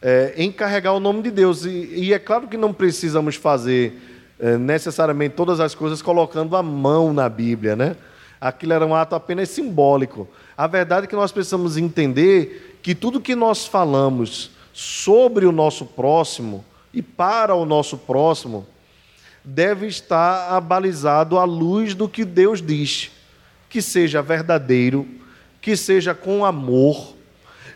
é, em carregar o nome de Deus. E, e é claro que não precisamos fazer é, necessariamente todas as coisas colocando a mão na Bíblia, né? Aquilo era um ato apenas simbólico. A verdade é que nós precisamos entender que tudo que nós falamos sobre o nosso próximo e para o nosso próximo deve estar abalizado à luz do que Deus diz, que seja verdadeiro, que seja com amor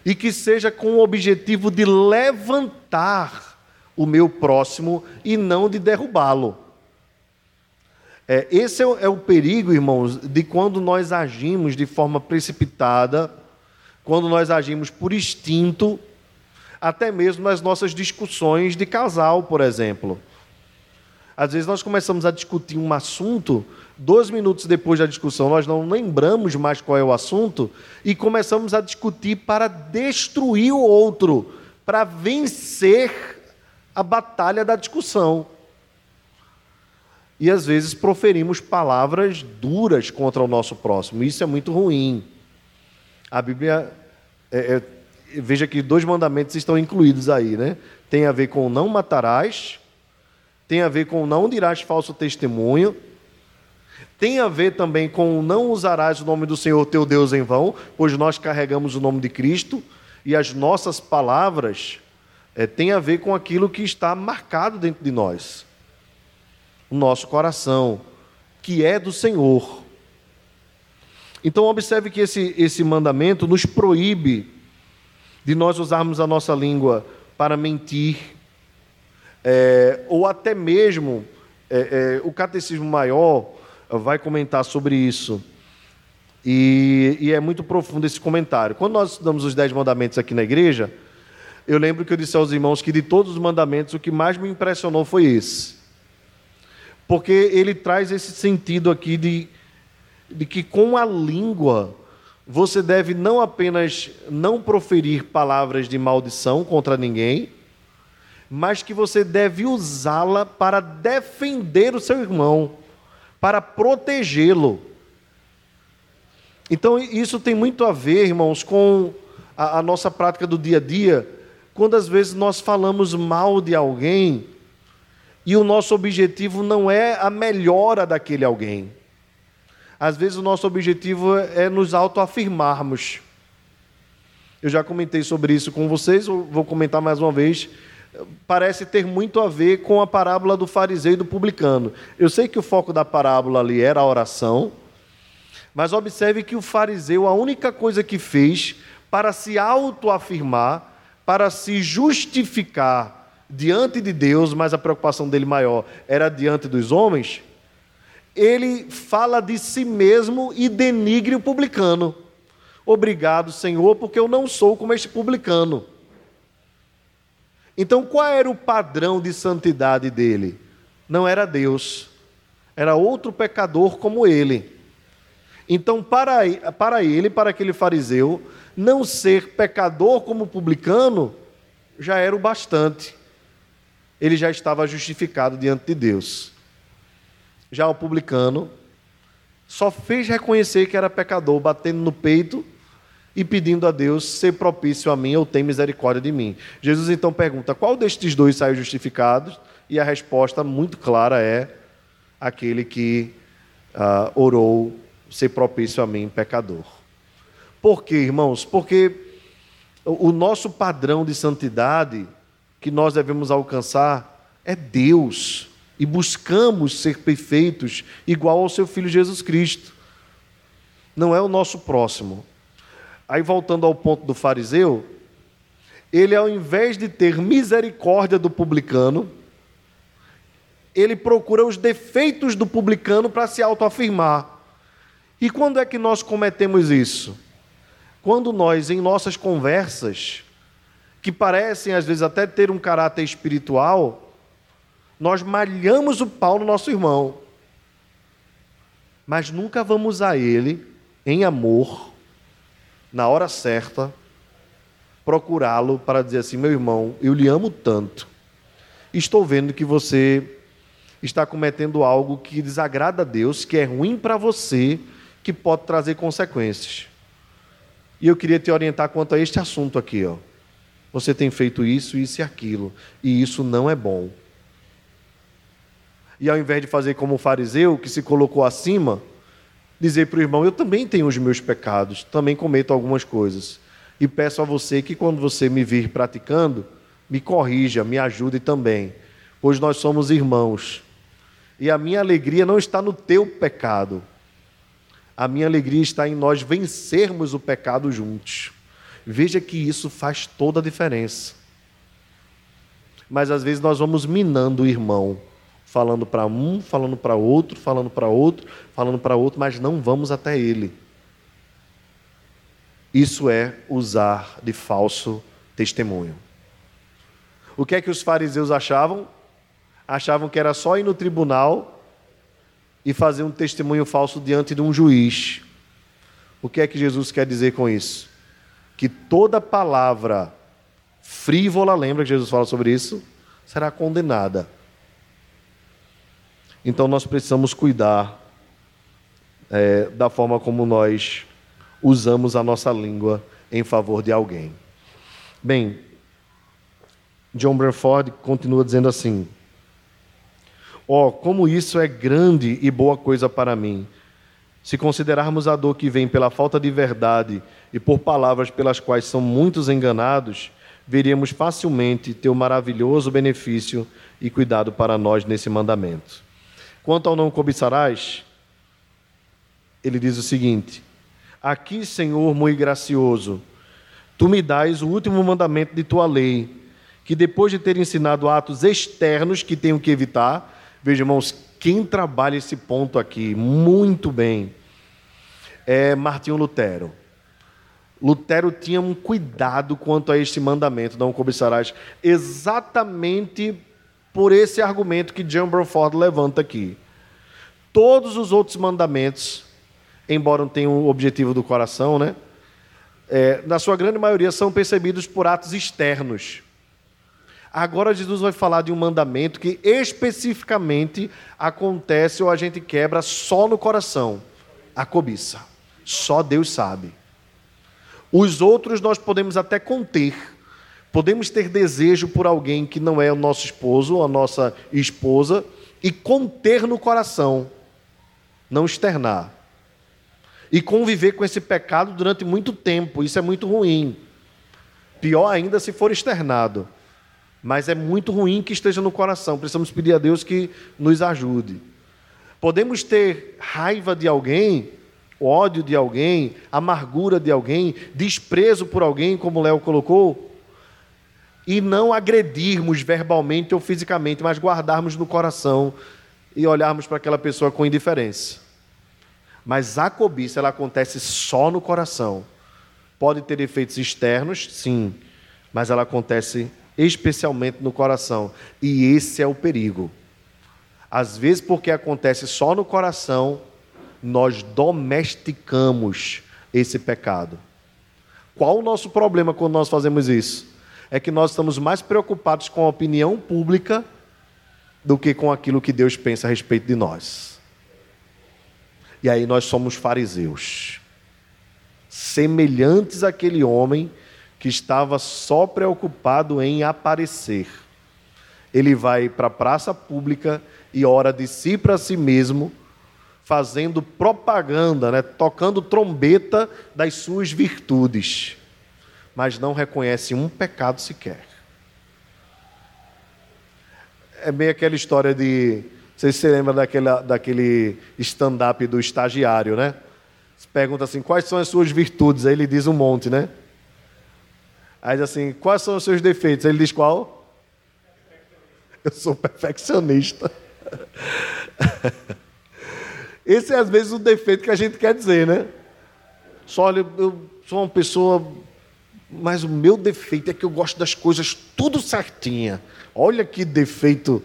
e que seja com o objetivo de levantar o meu próximo e não de derrubá-lo. É, esse é o, é o perigo, irmãos, de quando nós agimos de forma precipitada, quando nós agimos por instinto até mesmo nas nossas discussões de casal, por exemplo. Às vezes nós começamos a discutir um assunto, dois minutos depois da discussão nós não lembramos mais qual é o assunto e começamos a discutir para destruir o outro, para vencer a batalha da discussão. E às vezes proferimos palavras duras contra o nosso próximo. Isso é muito ruim. A Bíblia é, é veja que dois mandamentos estão incluídos aí, né? Tem a ver com não matarás, tem a ver com não dirás falso testemunho, tem a ver também com não usarás o nome do Senhor teu Deus em vão, pois nós carregamos o nome de Cristo e as nossas palavras é, têm a ver com aquilo que está marcado dentro de nós, o nosso coração, que é do Senhor. Então, observe que esse, esse mandamento nos proíbe de nós usarmos a nossa língua para mentir, é, ou até mesmo é, é, o catecismo maior vai comentar sobre isso. E, e, é muito profundo esse comentário. Quando nós estudamos os Dez Mandamentos aqui na igreja, eu lembro que eu disse aos irmãos que de todos os mandamentos, o que mais me impressionou foi esse. Porque ele traz esse sentido aqui de, de que com a língua você deve não apenas não proferir palavras de maldição contra ninguém, mas que você deve usá-la para defender o seu irmão, para protegê-lo. Então, isso tem muito a ver, irmãos, com a, a, nossa prática do dia a dia, quando às vezes nós falamos mal de alguém e o nosso objetivo não é a melhora daquele alguém. Às vezes o nosso objetivo é nos autoafirmarmos. Eu já comentei sobre isso com vocês, vou comentar mais uma vez. parece ter muito a ver com a parábola do fariseu e do publicano. Eu sei que o foco da parábola ali era a oração, mas observe que o fariseu, a única coisa que fez para se autoafirmar, para se justificar diante de Deus, mas a preocupação dele maior era diante dos homens, ele fala de si mesmo e denigre o publicano. Obrigado, Senhor, porque eu não sou como este publicano. Então, qual era o padrão de santidade dele? Não era Deus, era outro pecador como ele. Então, para, para ele, para aquele fariseu, não ser pecador como publicano já era o bastante. Ele já estava justificado diante de Deus. Já o publicano só fez reconhecer que era pecador, batendo no peito e pedindo a Deus ser propício a mim ou tem misericórdia de mim. Jesus então pergunta: qual destes dois saiu justificado? E a resposta muito clara é aquele que uh, orou ser propício a mim, pecador. Por quê, irmãos? Porque o nosso padrão de santidade que nós devemos alcançar é Deus e buscamos ser perfeitos igual ao seu filho Jesus Cristo. Não é o nosso próximo, Aí voltando ao ponto do fariseu, ele ao invés de ter misericórdia do publicano, ele procura os defeitos do publicano para se autoafirmar. E quando é que nós cometemos isso? Quando nós, em nossas conversas, que parecem às vezes até ter um caráter espiritual, nós malhamos o pau no nosso irmão, mas nunca vamos a ele em amor na hora certa, procurá-lo para dizer assim: meu irmão, eu lhe amo tanto, estou vendo que você está cometendo algo que desagrada a Deus, que é ruim para você, que pode trazer consequências. E eu queria te orientar quanto a este assunto aqui, ó. Você tem feito isso, isso e aquilo, e isso não é bom. E ao invés de fazer como o fariseu, que se colocou acima, dizer para o irmão: Eu também tenho os meus pecados, também cometo algumas coisas. E peço a você que, quando você me vir praticando, me corrija, me ajude também, pois nós somos irmãos. E a minha alegria não está no teu pecado, a minha alegria está em nós vencermos o pecado juntos. Veja que isso faz toda a diferença. Mas às vezes nós vamos minando o irmão falando para um, falando para outro, falando para outro, falando para outro, mas não vamos até ele. Isso é usar de falso testemunho. O que é que os fariseus achavam? Achavam que era só ir no tribunal e fazer um testemunho falso diante de um juiz. O que é que Jesus quer dizer com isso? Que toda palavra frívola, lembra que Jesus fala sobre isso? Será condenada. Então nós precisamos cuidar é, da forma como nós usamos a nossa língua em favor de alguém. Bem, John Branford continua dizendo assim: Ó, oh, como isso é grande e boa coisa para mim. Se considerarmos a dor que vem pela falta de verdade e por palavras pelas quais são muitos enganados, veríamos facilmente ter o maravilhoso benefício e cuidado para nós nesse mandamento. Quanto ao não cobiçarás, ele diz o seguinte: Aqui, Senhor muito gracioso, tu me dás o último mandamento de tua lei, que depois de ter ensinado atos externos que tenho que evitar, veja, irmãos, quem trabalha esse ponto aqui muito bem é Martinho Lutero. Lutero tinha um cuidado quanto a este mandamento, não cobiçarás, exatamente por esse argumento que John Bruford levanta aqui. Todos os outros mandamentos, embora não tenham o objetivo do coração, né? É, na sua grande maioria são percebidos por atos externos. Agora Jesus vai falar de um mandamento que especificamente acontece ou a gente quebra só no coração, a cobiça. Só Deus sabe. Os outros nós podemos até conter, Podemos ter desejo por alguém que não é o nosso esposo ou a nossa esposa e conter no coração, não externar. E conviver com esse pecado durante muito tempo, isso é muito ruim. Pior ainda se for externado. Mas é muito ruim que esteja no coração. Precisamos pedir a Deus que nos ajude. Podemos ter raiva de alguém, ódio de alguém, amargura de alguém, desprezo por alguém, como Léo colocou, e não agredirmos verbalmente ou fisicamente, mas guardarmos no coração e olharmos para aquela pessoa com indiferença. Mas a cobiça, ela acontece só no coração. Pode ter efeitos externos, sim, mas ela acontece especialmente no coração. E esse é o perigo. Às vezes, porque acontece só no coração, nós domesticamos esse pecado. Qual o nosso problema quando nós fazemos isso? É que nós estamos mais preocupados com a opinião pública do que com aquilo que Deus pensa a respeito de nós. E aí nós somos fariseus, semelhantes àquele homem que estava só preocupado em aparecer. Ele vai para a praça pública e ora de si para si mesmo, fazendo propaganda, né, tocando trombeta das suas virtudes, mas não reconhece um pecado sequer. É bem aquela história de sei se você lembra daquele, daquele stand-up do estagiário, né? Você pergunta assim, quais são as suas virtudes? Aí ele diz um monte, né? Aí diz assim, quais são os seus defeitos? Aí ele diz qual? Eu sou perfeccionista. Esse é às vezes o defeito que a gente quer dizer, né? Só olha, eu sou uma pessoa, mas o meu defeito é que eu gosto das coisas tudo certinha. Olha que defeito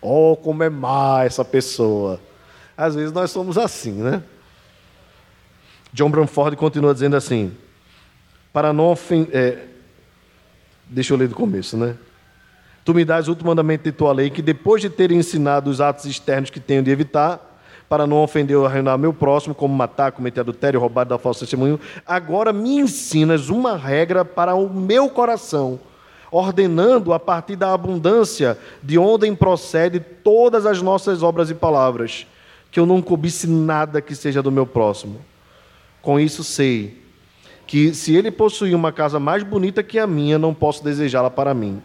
Oh, como é má essa pessoa. Às vezes nós somos assim, né? John Bramford continua dizendo assim: para não ofender. É, deixa eu ler do começo, né? Tu me dás o último mandamento de tua lei, que depois de ter ensinado os atos externos que tenho de evitar, para não ofender ou arruinar meu próximo, como matar, cometer adultério, roubar, dar falso testemunho, agora me ensinas uma regra para o meu coração, ordenando a partir da abundância de onde procede todas as nossas obras e palavras, que eu não cobice nada que seja do meu próximo. Com isso sei que se ele possuir uma casa mais bonita que a minha, não posso desejá-la para mim.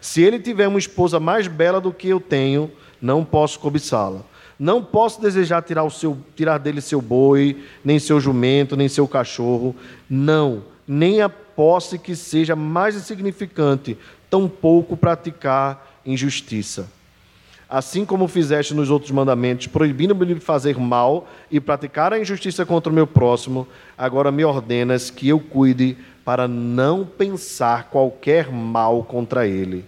Se ele tiver uma esposa mais bela do que eu tenho, não posso cobiçá-la. Não posso desejar tirar, o seu, tirar dele seu boi, nem seu jumento, nem seu cachorro. Não, nem a posse que seja mais insignificante, tampouco praticar injustiça. Assim como fizeste nos outros mandamentos, proibindo-me de fazer mal e praticar a injustiça contra o meu próximo, agora me ordenas que eu cuide para não pensar qualquer mal contra ele.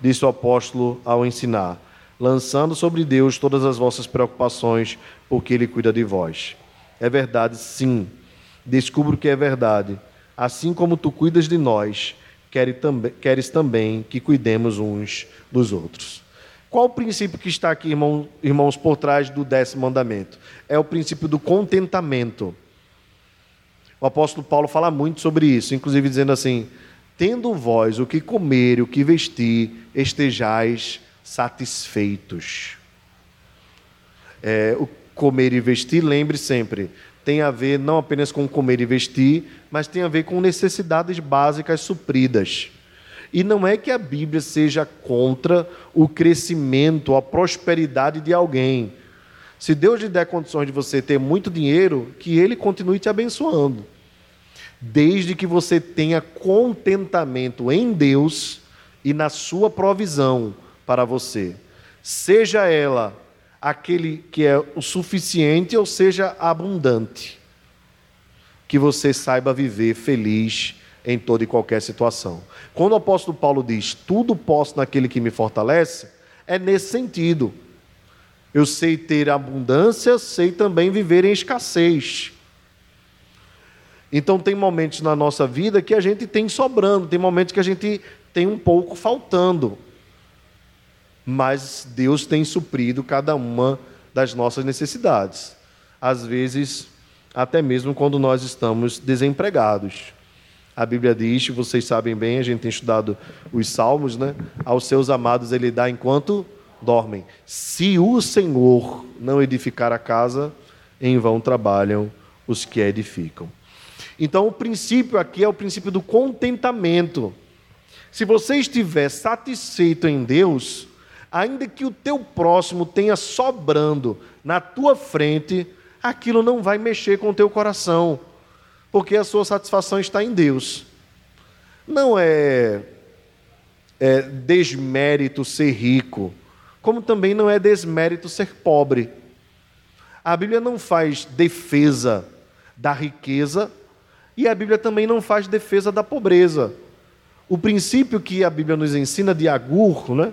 Disse o apóstolo ao ensinar: lançando sobre Deus todas as vossas preocupações, porque ele cuida de vós. É verdade, sim. Descubro que é verdade assim como tu cuidas de nós, queres também que cuidemos uns dos outros. Qual o princípio que está aqui, irmãos, por trás do décimo mandamento? É o princípio do contentamento. O apóstolo Paulo fala muito sobre isso, inclusive dizendo assim: tendo vós o que comer e o que vestir, estejais satisfeitos. É, o comer e vestir, lembre sempre, tem a ver não apenas com comer e vestir, mas tem a ver com necessidades básicas supridas. E não é que a Bíblia seja contra o crescimento, a prosperidade de alguém. Se Deus lhe der condições de você ter muito dinheiro, que Ele continue te abençoando. Desde que você tenha contentamento em Deus e na sua provisão para você. Seja ela aquele que é o suficiente ou seja abundante. Que você saiba viver feliz em toda e qualquer situação. Quando o apóstolo Paulo diz tudo posso naquele que me fortalece, é nesse sentido. Eu sei ter abundância, sei também viver em escassez. Então tem momentos na nossa vida que a gente tem sobrando, tem momentos que a gente tem um pouco faltando mas Deus tem suprido cada uma das nossas necessidades. Às vezes, até mesmo quando nós estamos desempregados. A Bíblia diz, vocês sabem bem, a gente tem estudado os salmos, né? Aos seus amados ele dá enquanto dormem. Se o Senhor não edificar a casa, em vão trabalham os que a edificam. Então, o princípio aqui é o princípio do contentamento. Se você estiver satisfeito em Deus, ainda que o teu próximo tenha sobrando na tua frente, aquilo não vai mexer com o teu coração, porque a sua satisfação está em Deus. Não é, é desmérito ser rico, como também não é desmérito ser pobre. A Bíblia não faz defesa da riqueza e a Bíblia também não faz defesa da pobreza. O princípio que a Bíblia nos ensina de Agur, né?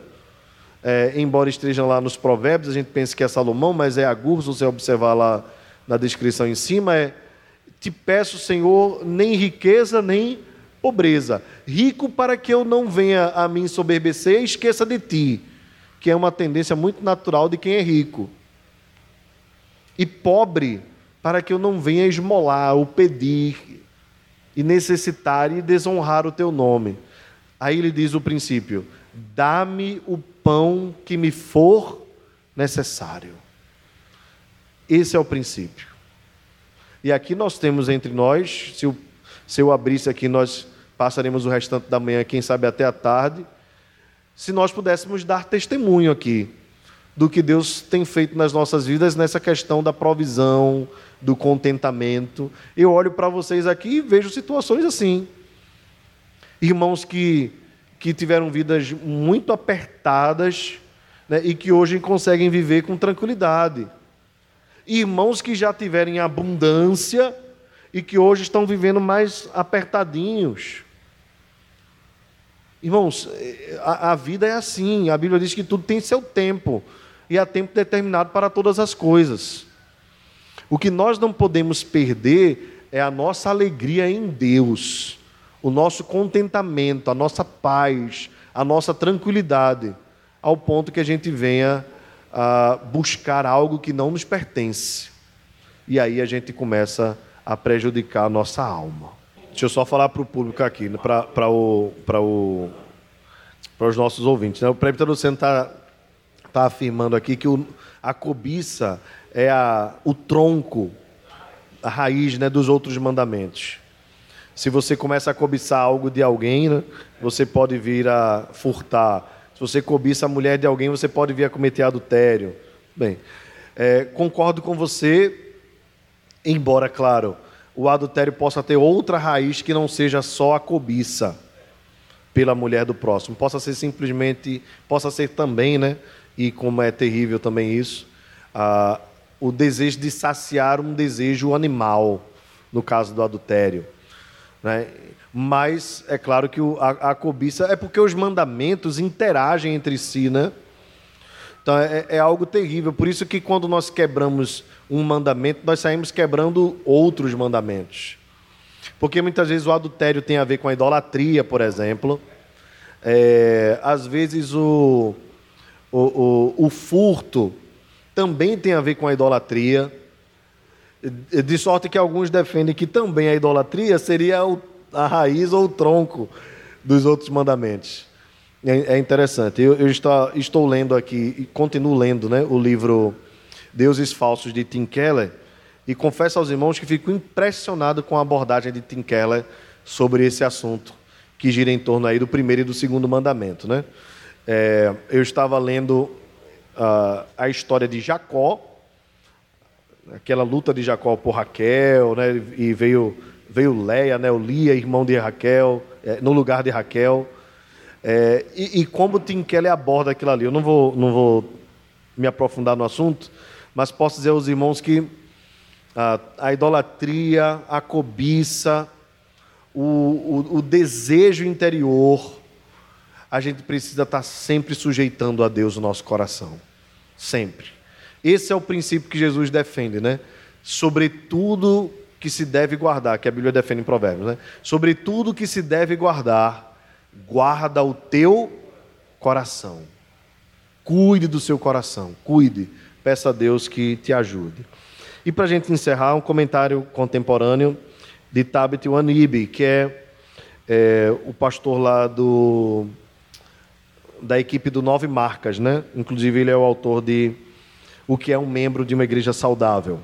É, embora esteja lá nos provérbios, a gente pensa que é Salomão, mas é Agur, se você observar lá na descrição em cima, é te peço, Senhor, nem riqueza, nem pobreza. Rico para que eu não venha a me ensoberbecer e esqueça de ti, que é uma tendência muito natural de quem é rico. E pobre para que eu não venha esmolar ou pedir e necessitar e desonrar o teu nome. Aí ele diz o princípio: dá-me o pão que me for necessário. Esse é o princípio. E aqui nós temos entre nós, se eu, se eu abrisse aqui, nós passaremos o restante da manhã, quem sabe até a tarde, se nós pudéssemos dar testemunho aqui do que Deus tem feito nas nossas vidas nessa questão da provisão, do contentamento. Eu olho para vocês aqui e vejo situações assim. Irmãos que, que tiveram vidas muito apertadas né, e que hoje conseguem viver com tranquilidade. Irmãos que já tiveram abundância e que hoje estão vivendo mais apertadinhos. Irmãos, a, a, vida é assim. A Bíblia diz que tudo tem seu tempo e há tempo determinado para todas as coisas. O que nós não podemos perder é a nossa alegria em Deus o nosso contentamento, a nossa paz, a nossa tranquilidade, ao ponto que a gente venha a buscar algo que não nos pertence. E aí a gente começa a prejudicar a nossa alma. Deixa eu só falar para o público aqui, né, para os nossos ouvintes. Né? O presbítero Luceno está tá afirmando aqui que o, a cobiça é a, o tronco, a raiz né, dos outros mandamentos. Se você começa a cobiçar algo de alguém, né, você pode vir a furtar. Se você cobiça a mulher de alguém, você pode vir a cometer adultério. Bem, é, concordo com você, embora, claro, o adultério possa ter outra raiz que não seja só a cobiça pela mulher do próximo. Possa ser simplesmente, possa ser também, né? E como é terrível também isso, ah, o desejo de saciar um desejo animal, no caso do adultério. Né? Mas é claro que a, a, cobiça é porque os mandamentos interagem entre si, né? Então é, é, algo terrível. Por isso que quando nós quebramos um mandamento, nós saímos quebrando outros mandamentos. Porque muitas vezes o adultério tem a ver com a idolatria, por exemplo. É, às vezes o, o, o, o furto também tem a ver com a idolatria. De sorte que alguns defendem que também a idolatria seria a raiz ou o tronco dos outros mandamentos. É, é interessante. Eu, estou, lendo aqui, e continuo lendo né, o livro Deuses Falsos de Tim Keller, e confesso aos irmãos que fico impressionado com a abordagem de Tim Keller sobre esse assunto, que gira em torno aí do primeiro e do segundo mandamento. Né? É, eu estava lendo uh, a história de Jacó, aquela luta de Jacó por Raquel, né? E veio veio Leia, né? O Lia, irmão de Raquel, é, no lugar de Raquel. É, e, e, como Tim Keller aborda aquilo ali, eu não vou não vou me aprofundar no assunto, mas posso dizer aos irmãos que a, a idolatria, a cobiça, o, o, o desejo interior, a gente precisa estar sempre sujeitando a Deus o nosso coração, sempre. Esse é o princípio que Jesus defende, né? Sobre tudo que se deve guardar, que a Bíblia defende em Provérbios, né? Sobre tudo que se deve guardar, guarda o teu coração. Cuide do seu coração, cuide. Peça a Deus que te ajude. E para a gente encerrar, um comentário contemporâneo de Tabit Wanibi, que é, é, o pastor lá do, da equipe do Nove Marcas, né? Inclusive ele é o autor de o que é um membro de uma igreja saudável.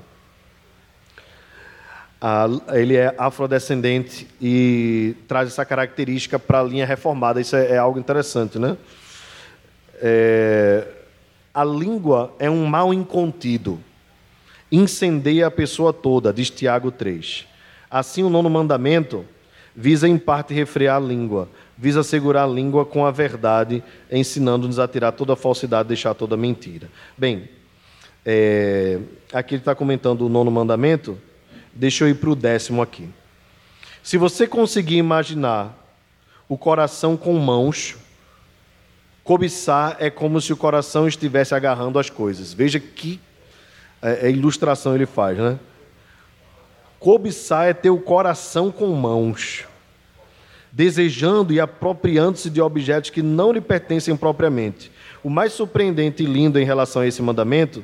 ele é afrodescendente e traz essa característica para a linha reformada. Isso é, é algo interessante, né? É, a língua é um mal incontido. Incendeia a pessoa toda, diz Tiago 3. Assim, o nono mandamento visa em parte refrear a língua, visa segurar a língua com a verdade, ensinando-nos a tirar toda a falsidade, deixar toda a mentira. Bem, é, aqui ele está comentando o nono mandamento, deixa eu ir para o décimo aqui. Se você conseguir imaginar o coração com mãos, Cobiçar é como se o coração estivesse agarrando as coisas. Veja que é, é, ilustração ele faz, né? Cobiçar é ter o coração com mãos, desejando e apropriando-se de objetos que não lhe pertencem propriamente. O mais surpreendente e lindo em relação a esse mandamento,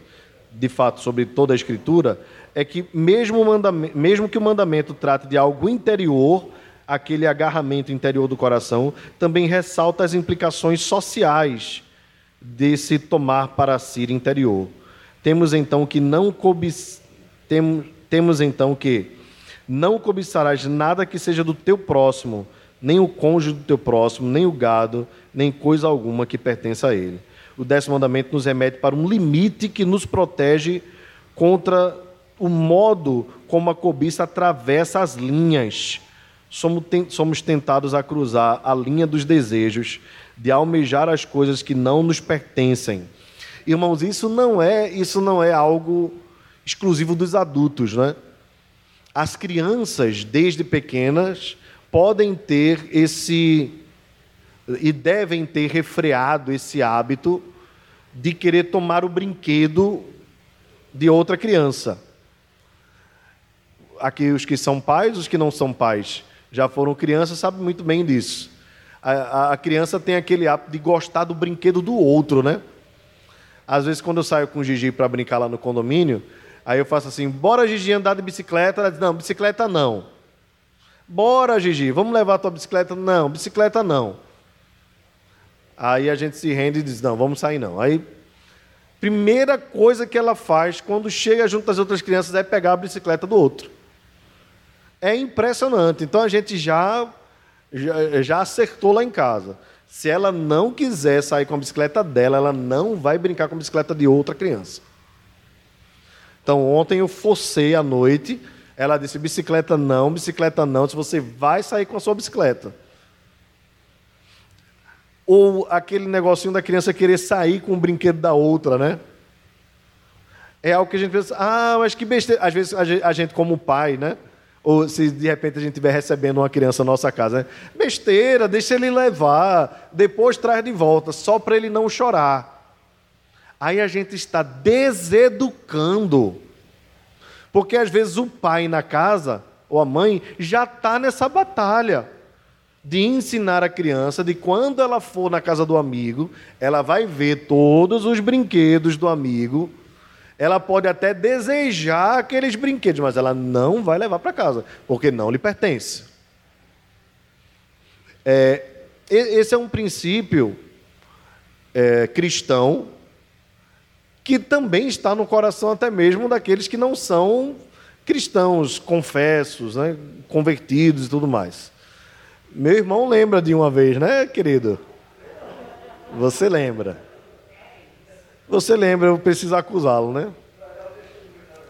de fato, sobre toda a Escritura, é que, mesmo, mesmo que o mandamento trate de algo interior, aquele agarramento interior do coração, também ressalta as implicações sociais desse tomar para si interior. Temos então que não cobi... temos, temos então que não cobiçarás nada que seja do teu próximo, nem o cônjuge do teu próximo, nem o gado, nem coisa alguma que pertença a ele. O décimo mandamento nos remete para um limite que nos protege contra o modo como a cobiça atravessa as linhas somos tentados a cruzar a linha dos desejos, de almejar as coisas que não nos pertencem. Irmãos, isso não é, isso não é algo exclusivo dos adultos, né? As crianças, desde pequenas, podem ter esse e devem ter refreado esse hábito de querer tomar o brinquedo de outra criança. Aqui os que são pais, os que não são pais já foram crianças, sabem muito bem disso. A, a, a, criança tem aquele hábito de gostar do brinquedo do outro, né? Às vezes, quando eu saio com o Gigi para brincar lá no condomínio, aí eu faço assim: bora, Gigi, andar de bicicleta? Ela diz: não, bicicleta não. Bora, Gigi, vamos levar a tua bicicleta? Não, bicicleta não. Aí a gente se rende e diz: não, vamos sair não. Aí, primeira coisa que ela faz quando chega junto às outras crianças é pegar a bicicleta do outro é impressionante. Então a gente já, já, já acertou lá em casa. Se ela não quiser sair com a bicicleta dela, ela não vai brincar com a bicicleta de outra criança. Então ontem eu forcei à noite, ela disse bicicleta não, bicicleta não, se você vai sair com a sua bicicleta. Ou aquele negocinho da criança querer sair com o brinquedo da outra, né? É algo que a gente pensa, ah, mas que besteira. Às vezes a gente, como pai, né? Ou se de repente a gente estiver recebendo uma criança na nossa casa, né? besteira, deixa ele levar, depois traz de volta, só para ele não chorar. Aí a gente está deseducando. Porque às vezes o pai na casa, ou a mãe, já está nessa batalha de ensinar a criança de quando ela for na casa do amigo, ela vai ver todos os brinquedos do amigo ela pode até desejar aqueles brinquedos, mas ela não vai levar para casa, porque não lhe pertence. É, esse é um princípio é, cristão que também está no coração até mesmo daqueles que não são cristãos, confessos, né, convertidos e tudo mais. Meu irmão lembra de uma vez, né, querido? Você lembra? Você lembra, eu preciso acusá-lo, né?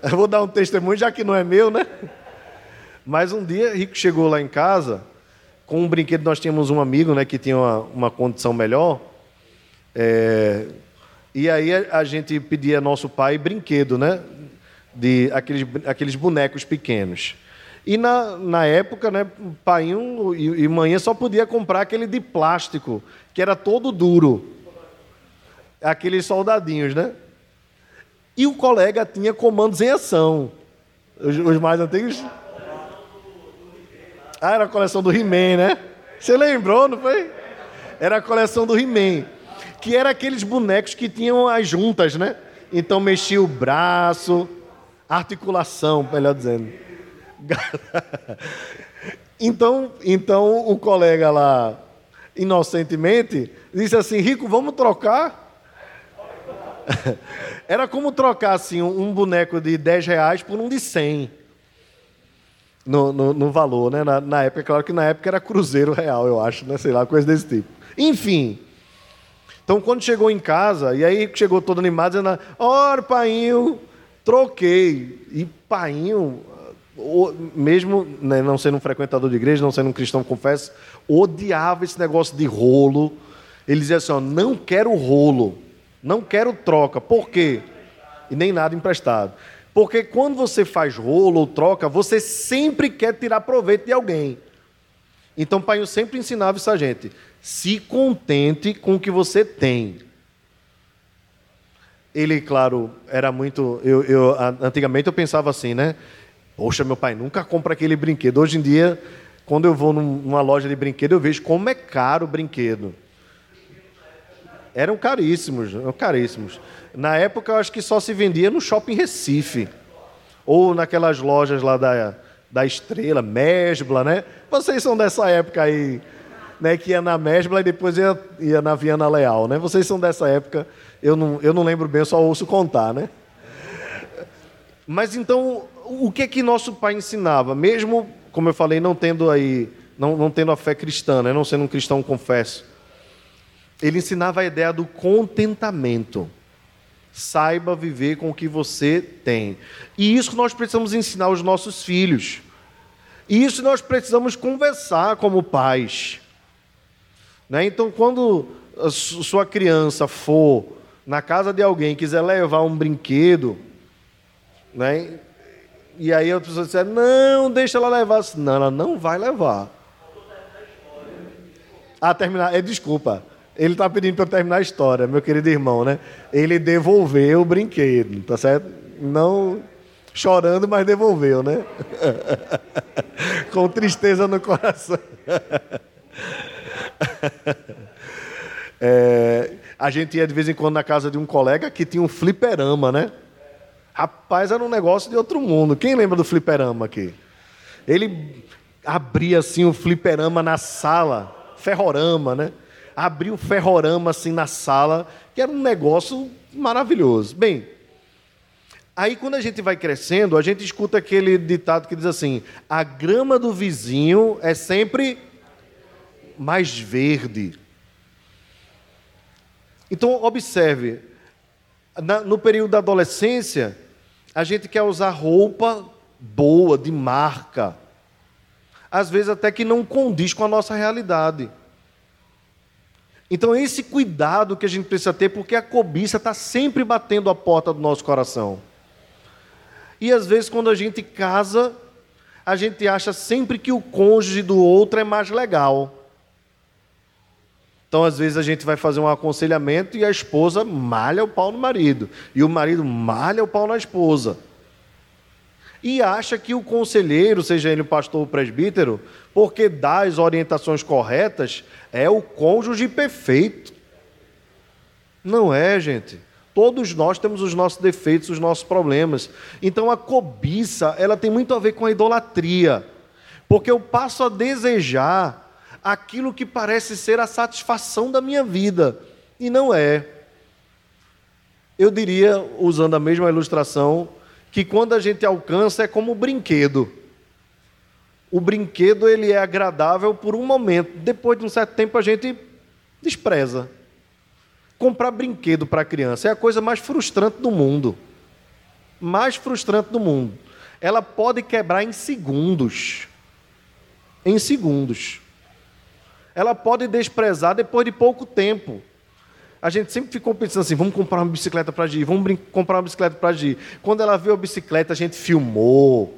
Eu vou dar um testemunho, já que não é meu, né? Mas um dia, Rico chegou lá em casa, com um brinquedo, nós tínhamos um amigo, né, que tinha uma, uma condição melhor. É, e aí a, gente pedia ao nosso pai brinquedo, né? De aqueles, aqueles bonecos pequenos. E na, na época, né, pai e, e mãe só podia comprar aquele de plástico, que era todo duro aqueles soldadinhos, né? E o colega tinha comandos em ação. Os, os mais antigos. Ah, era a coleção do He-Man, né? Você lembrou, não foi? Era a coleção do He-Man. Que era aqueles bonecos que tinham as juntas, né? Então mexia o braço, articulação, melhor dizendo. então, então o colega lá, inocentemente, disse assim: Rico, vamos trocar? Era como trocar assim, um boneco de 10 reais por um de 100. no, no, no valor, né? Na, na, época, claro que na época era cruzeiro real, eu acho, né? Sei lá, coisa desse tipo. Enfim. Então, quando chegou em casa, e aí chegou todo animado, dizendo: Ora, painho, troquei. E painho, mesmo né, não sendo um frequentador de igreja, não sendo um cristão, confesso, odiava esse negócio de rolo. Ele dizia assim: ó, não quero rolo, não quero troca. Por quê? E nem nada emprestado. Porque quando você faz rolo ou troca, você sempre quer tirar proveito de alguém. Então, pai sempre ensinava isso a gente. Se contente com o que você tem. Ele, claro, era muito. Eu, eu, antigamente eu pensava assim, né? Poxa, meu pai nunca compra aquele brinquedo. Hoje em dia, quando eu vou numa loja de brinquedo, eu vejo como é caro o brinquedo. Eram caríssimos, eram caríssimos. Na época, eu acho que só se vendia no shopping Recife. Ou naquelas lojas lá da, da Estrela, Mesbla, né? Vocês são dessa época aí, né? Que ia na Mesbla e depois ia, ia na Viana Leal, né? Vocês são dessa época. Eu não, eu não lembro bem, eu só ouço contar, né? Mas então, o que é que nosso pai ensinava? Mesmo, como eu falei, não tendo aí, não, não tendo a fé cristã, né? não sendo um cristão confesso, ele ensinava a ideia do contentamento. Saiba viver com o que você tem. E isso nós precisamos ensinar aos nossos filhos. E isso nós precisamos conversar como pais. Né? Então, quando sua criança for na casa de alguém quiser levar um brinquedo, né? E aí a pessoa disser, não, deixa ela levar. Não, ela não vai levar. Ah, terminar. É, desculpa. Ele está pedindo para eu terminar a história, meu querido irmão, né? Ele devolveu o brinquedo, tá certo? Não chorando, mas devolveu, né? Com tristeza no coração. É, a gente ia de vez em quando na casa de um colega que tinha um fliperama, né? Rapaz, era um negócio de outro mundo. Quem lembra do fliperama aqui? Ele abria assim o fliperama na sala, ferrorama, né? Abria o ferrorama assim na sala, que era um negócio maravilhoso. Bem, aí quando a gente vai crescendo, a gente escuta aquele ditado que diz assim: a grama do vizinho é sempre mais verde. Então, observe, no período da adolescência, a gente quer usar roupa boa, de marca. Às vezes até que não condiz com a nossa realidade. Então, esse cuidado que a gente precisa ter, porque a cobiça está sempre batendo a porta do nosso coração. E às vezes, quando a gente casa, a gente acha sempre que o cônjuge do outro é mais legal. Então, às vezes, a gente vai fazer um aconselhamento e a esposa malha o pau no marido, e o marido malha o pau na esposa. E acha que o conselheiro, seja ele o pastor ou presbítero, porque dá as orientações corretas, é o cônjuge perfeito. Não é, gente. Todos nós temos os nossos defeitos, os nossos problemas. Então a cobiça, ela tem muito a ver com a idolatria. Porque eu passo a desejar aquilo que parece ser a satisfação da minha vida, e não é. Eu diria, usando a mesma ilustração, que quando a gente alcança é como um brinquedo. O brinquedo ele é agradável por um momento, depois de um certo tempo a gente despreza. Comprar brinquedo para criança é a coisa mais frustrante do mundo. Mais frustrante do mundo. Ela pode quebrar em segundos. Em segundos ela pode desprezar depois de pouco tempo. A gente sempre ficou pensando assim: vamos comprar uma bicicleta para Gi, vamos comprar uma bicicleta para Gi. Quando ela viu a bicicleta, a gente filmou,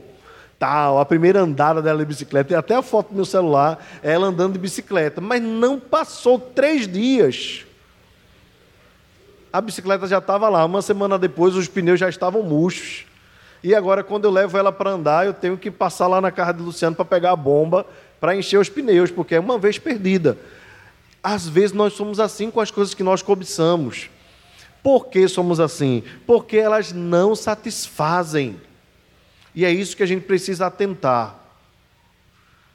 tal, a primeira andada dela de bicicleta, e até a foto do meu celular, ela andando de bicicleta. Mas não passou três dias. A bicicleta já estava lá. Uma semana depois, os pneus já estavam murchos. E agora, quando eu levo ela para andar, eu tenho que passar lá na casa de Luciano para pegar a bomba para encher os pneus, porque é uma vez perdida. Às vezes nós somos assim com as coisas que nós cobiçamos. Por que somos assim? Porque elas não satisfazem. E é isso que a gente precisa atentar.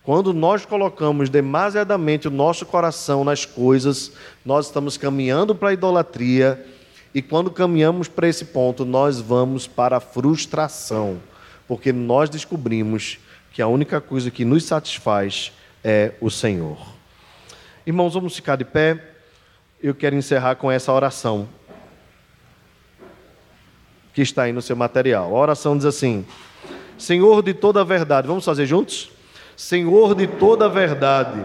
Quando nós colocamos demasiadamente o nosso coração nas coisas, nós estamos caminhando para a idolatria, e quando caminhamos para esse ponto, nós vamos para a frustração, porque nós descobrimos que a única coisa que nos satisfaz é o Senhor. Irmãos, vamos ficar de pé. Eu quero encerrar com essa oração que está aí no seu material. A oração diz assim: Senhor de toda a verdade, vamos fazer juntos? Senhor de toda a verdade,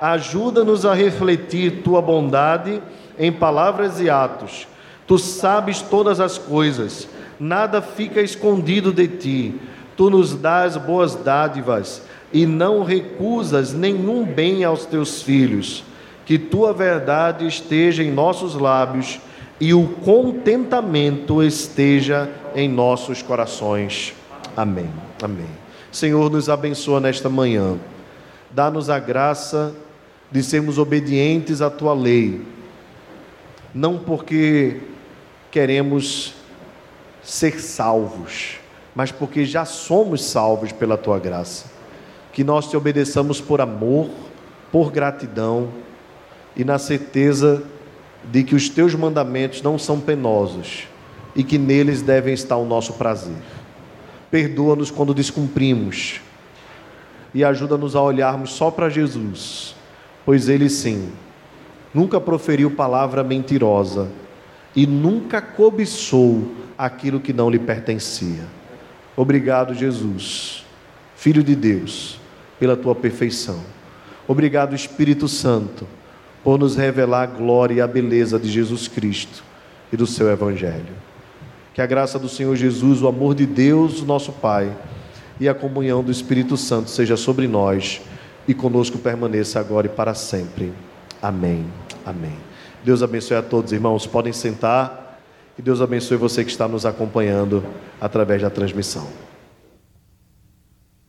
ajuda-nos a refletir tua bondade em palavras e atos. Tu sabes todas as coisas, nada fica escondido de ti. Tu nos dás boas dádivas e não recusas nenhum bem aos teus filhos. Que tua verdade esteja em nossos lábios e o contentamento esteja em nossos corações. Amém. Amém. Senhor, nos abençoa nesta manhã. Dá-nos a graça de sermos obedientes à tua lei, não porque queremos ser salvos, mas porque já somos salvos pela tua graça. Que nós te obedeçamos por amor, por gratidão e na certeza de que os teus mandamentos não são penosos e que neles devem estar o nosso prazer. Perdoa-nos quando descumprimos e ajuda-nos a olharmos só para Jesus, pois ele sim nunca proferiu palavra mentirosa e nunca cobiçou aquilo que não lhe pertencia. Obrigado, Jesus, Filho de Deus, pela tua perfeição. Obrigado, Espírito Santo por nos revelar a glória e a beleza de Jesus Cristo e do seu Evangelho. Que a graça do Senhor Jesus, o amor de Deus, nosso Pai, e a comunhão do Espírito Santo seja sobre nós e conosco permaneça agora e para sempre. Amém. Amém. Deus abençoe a todos, irmãos. Podem sentar. E Deus abençoe você que está nos acompanhando através da transmissão.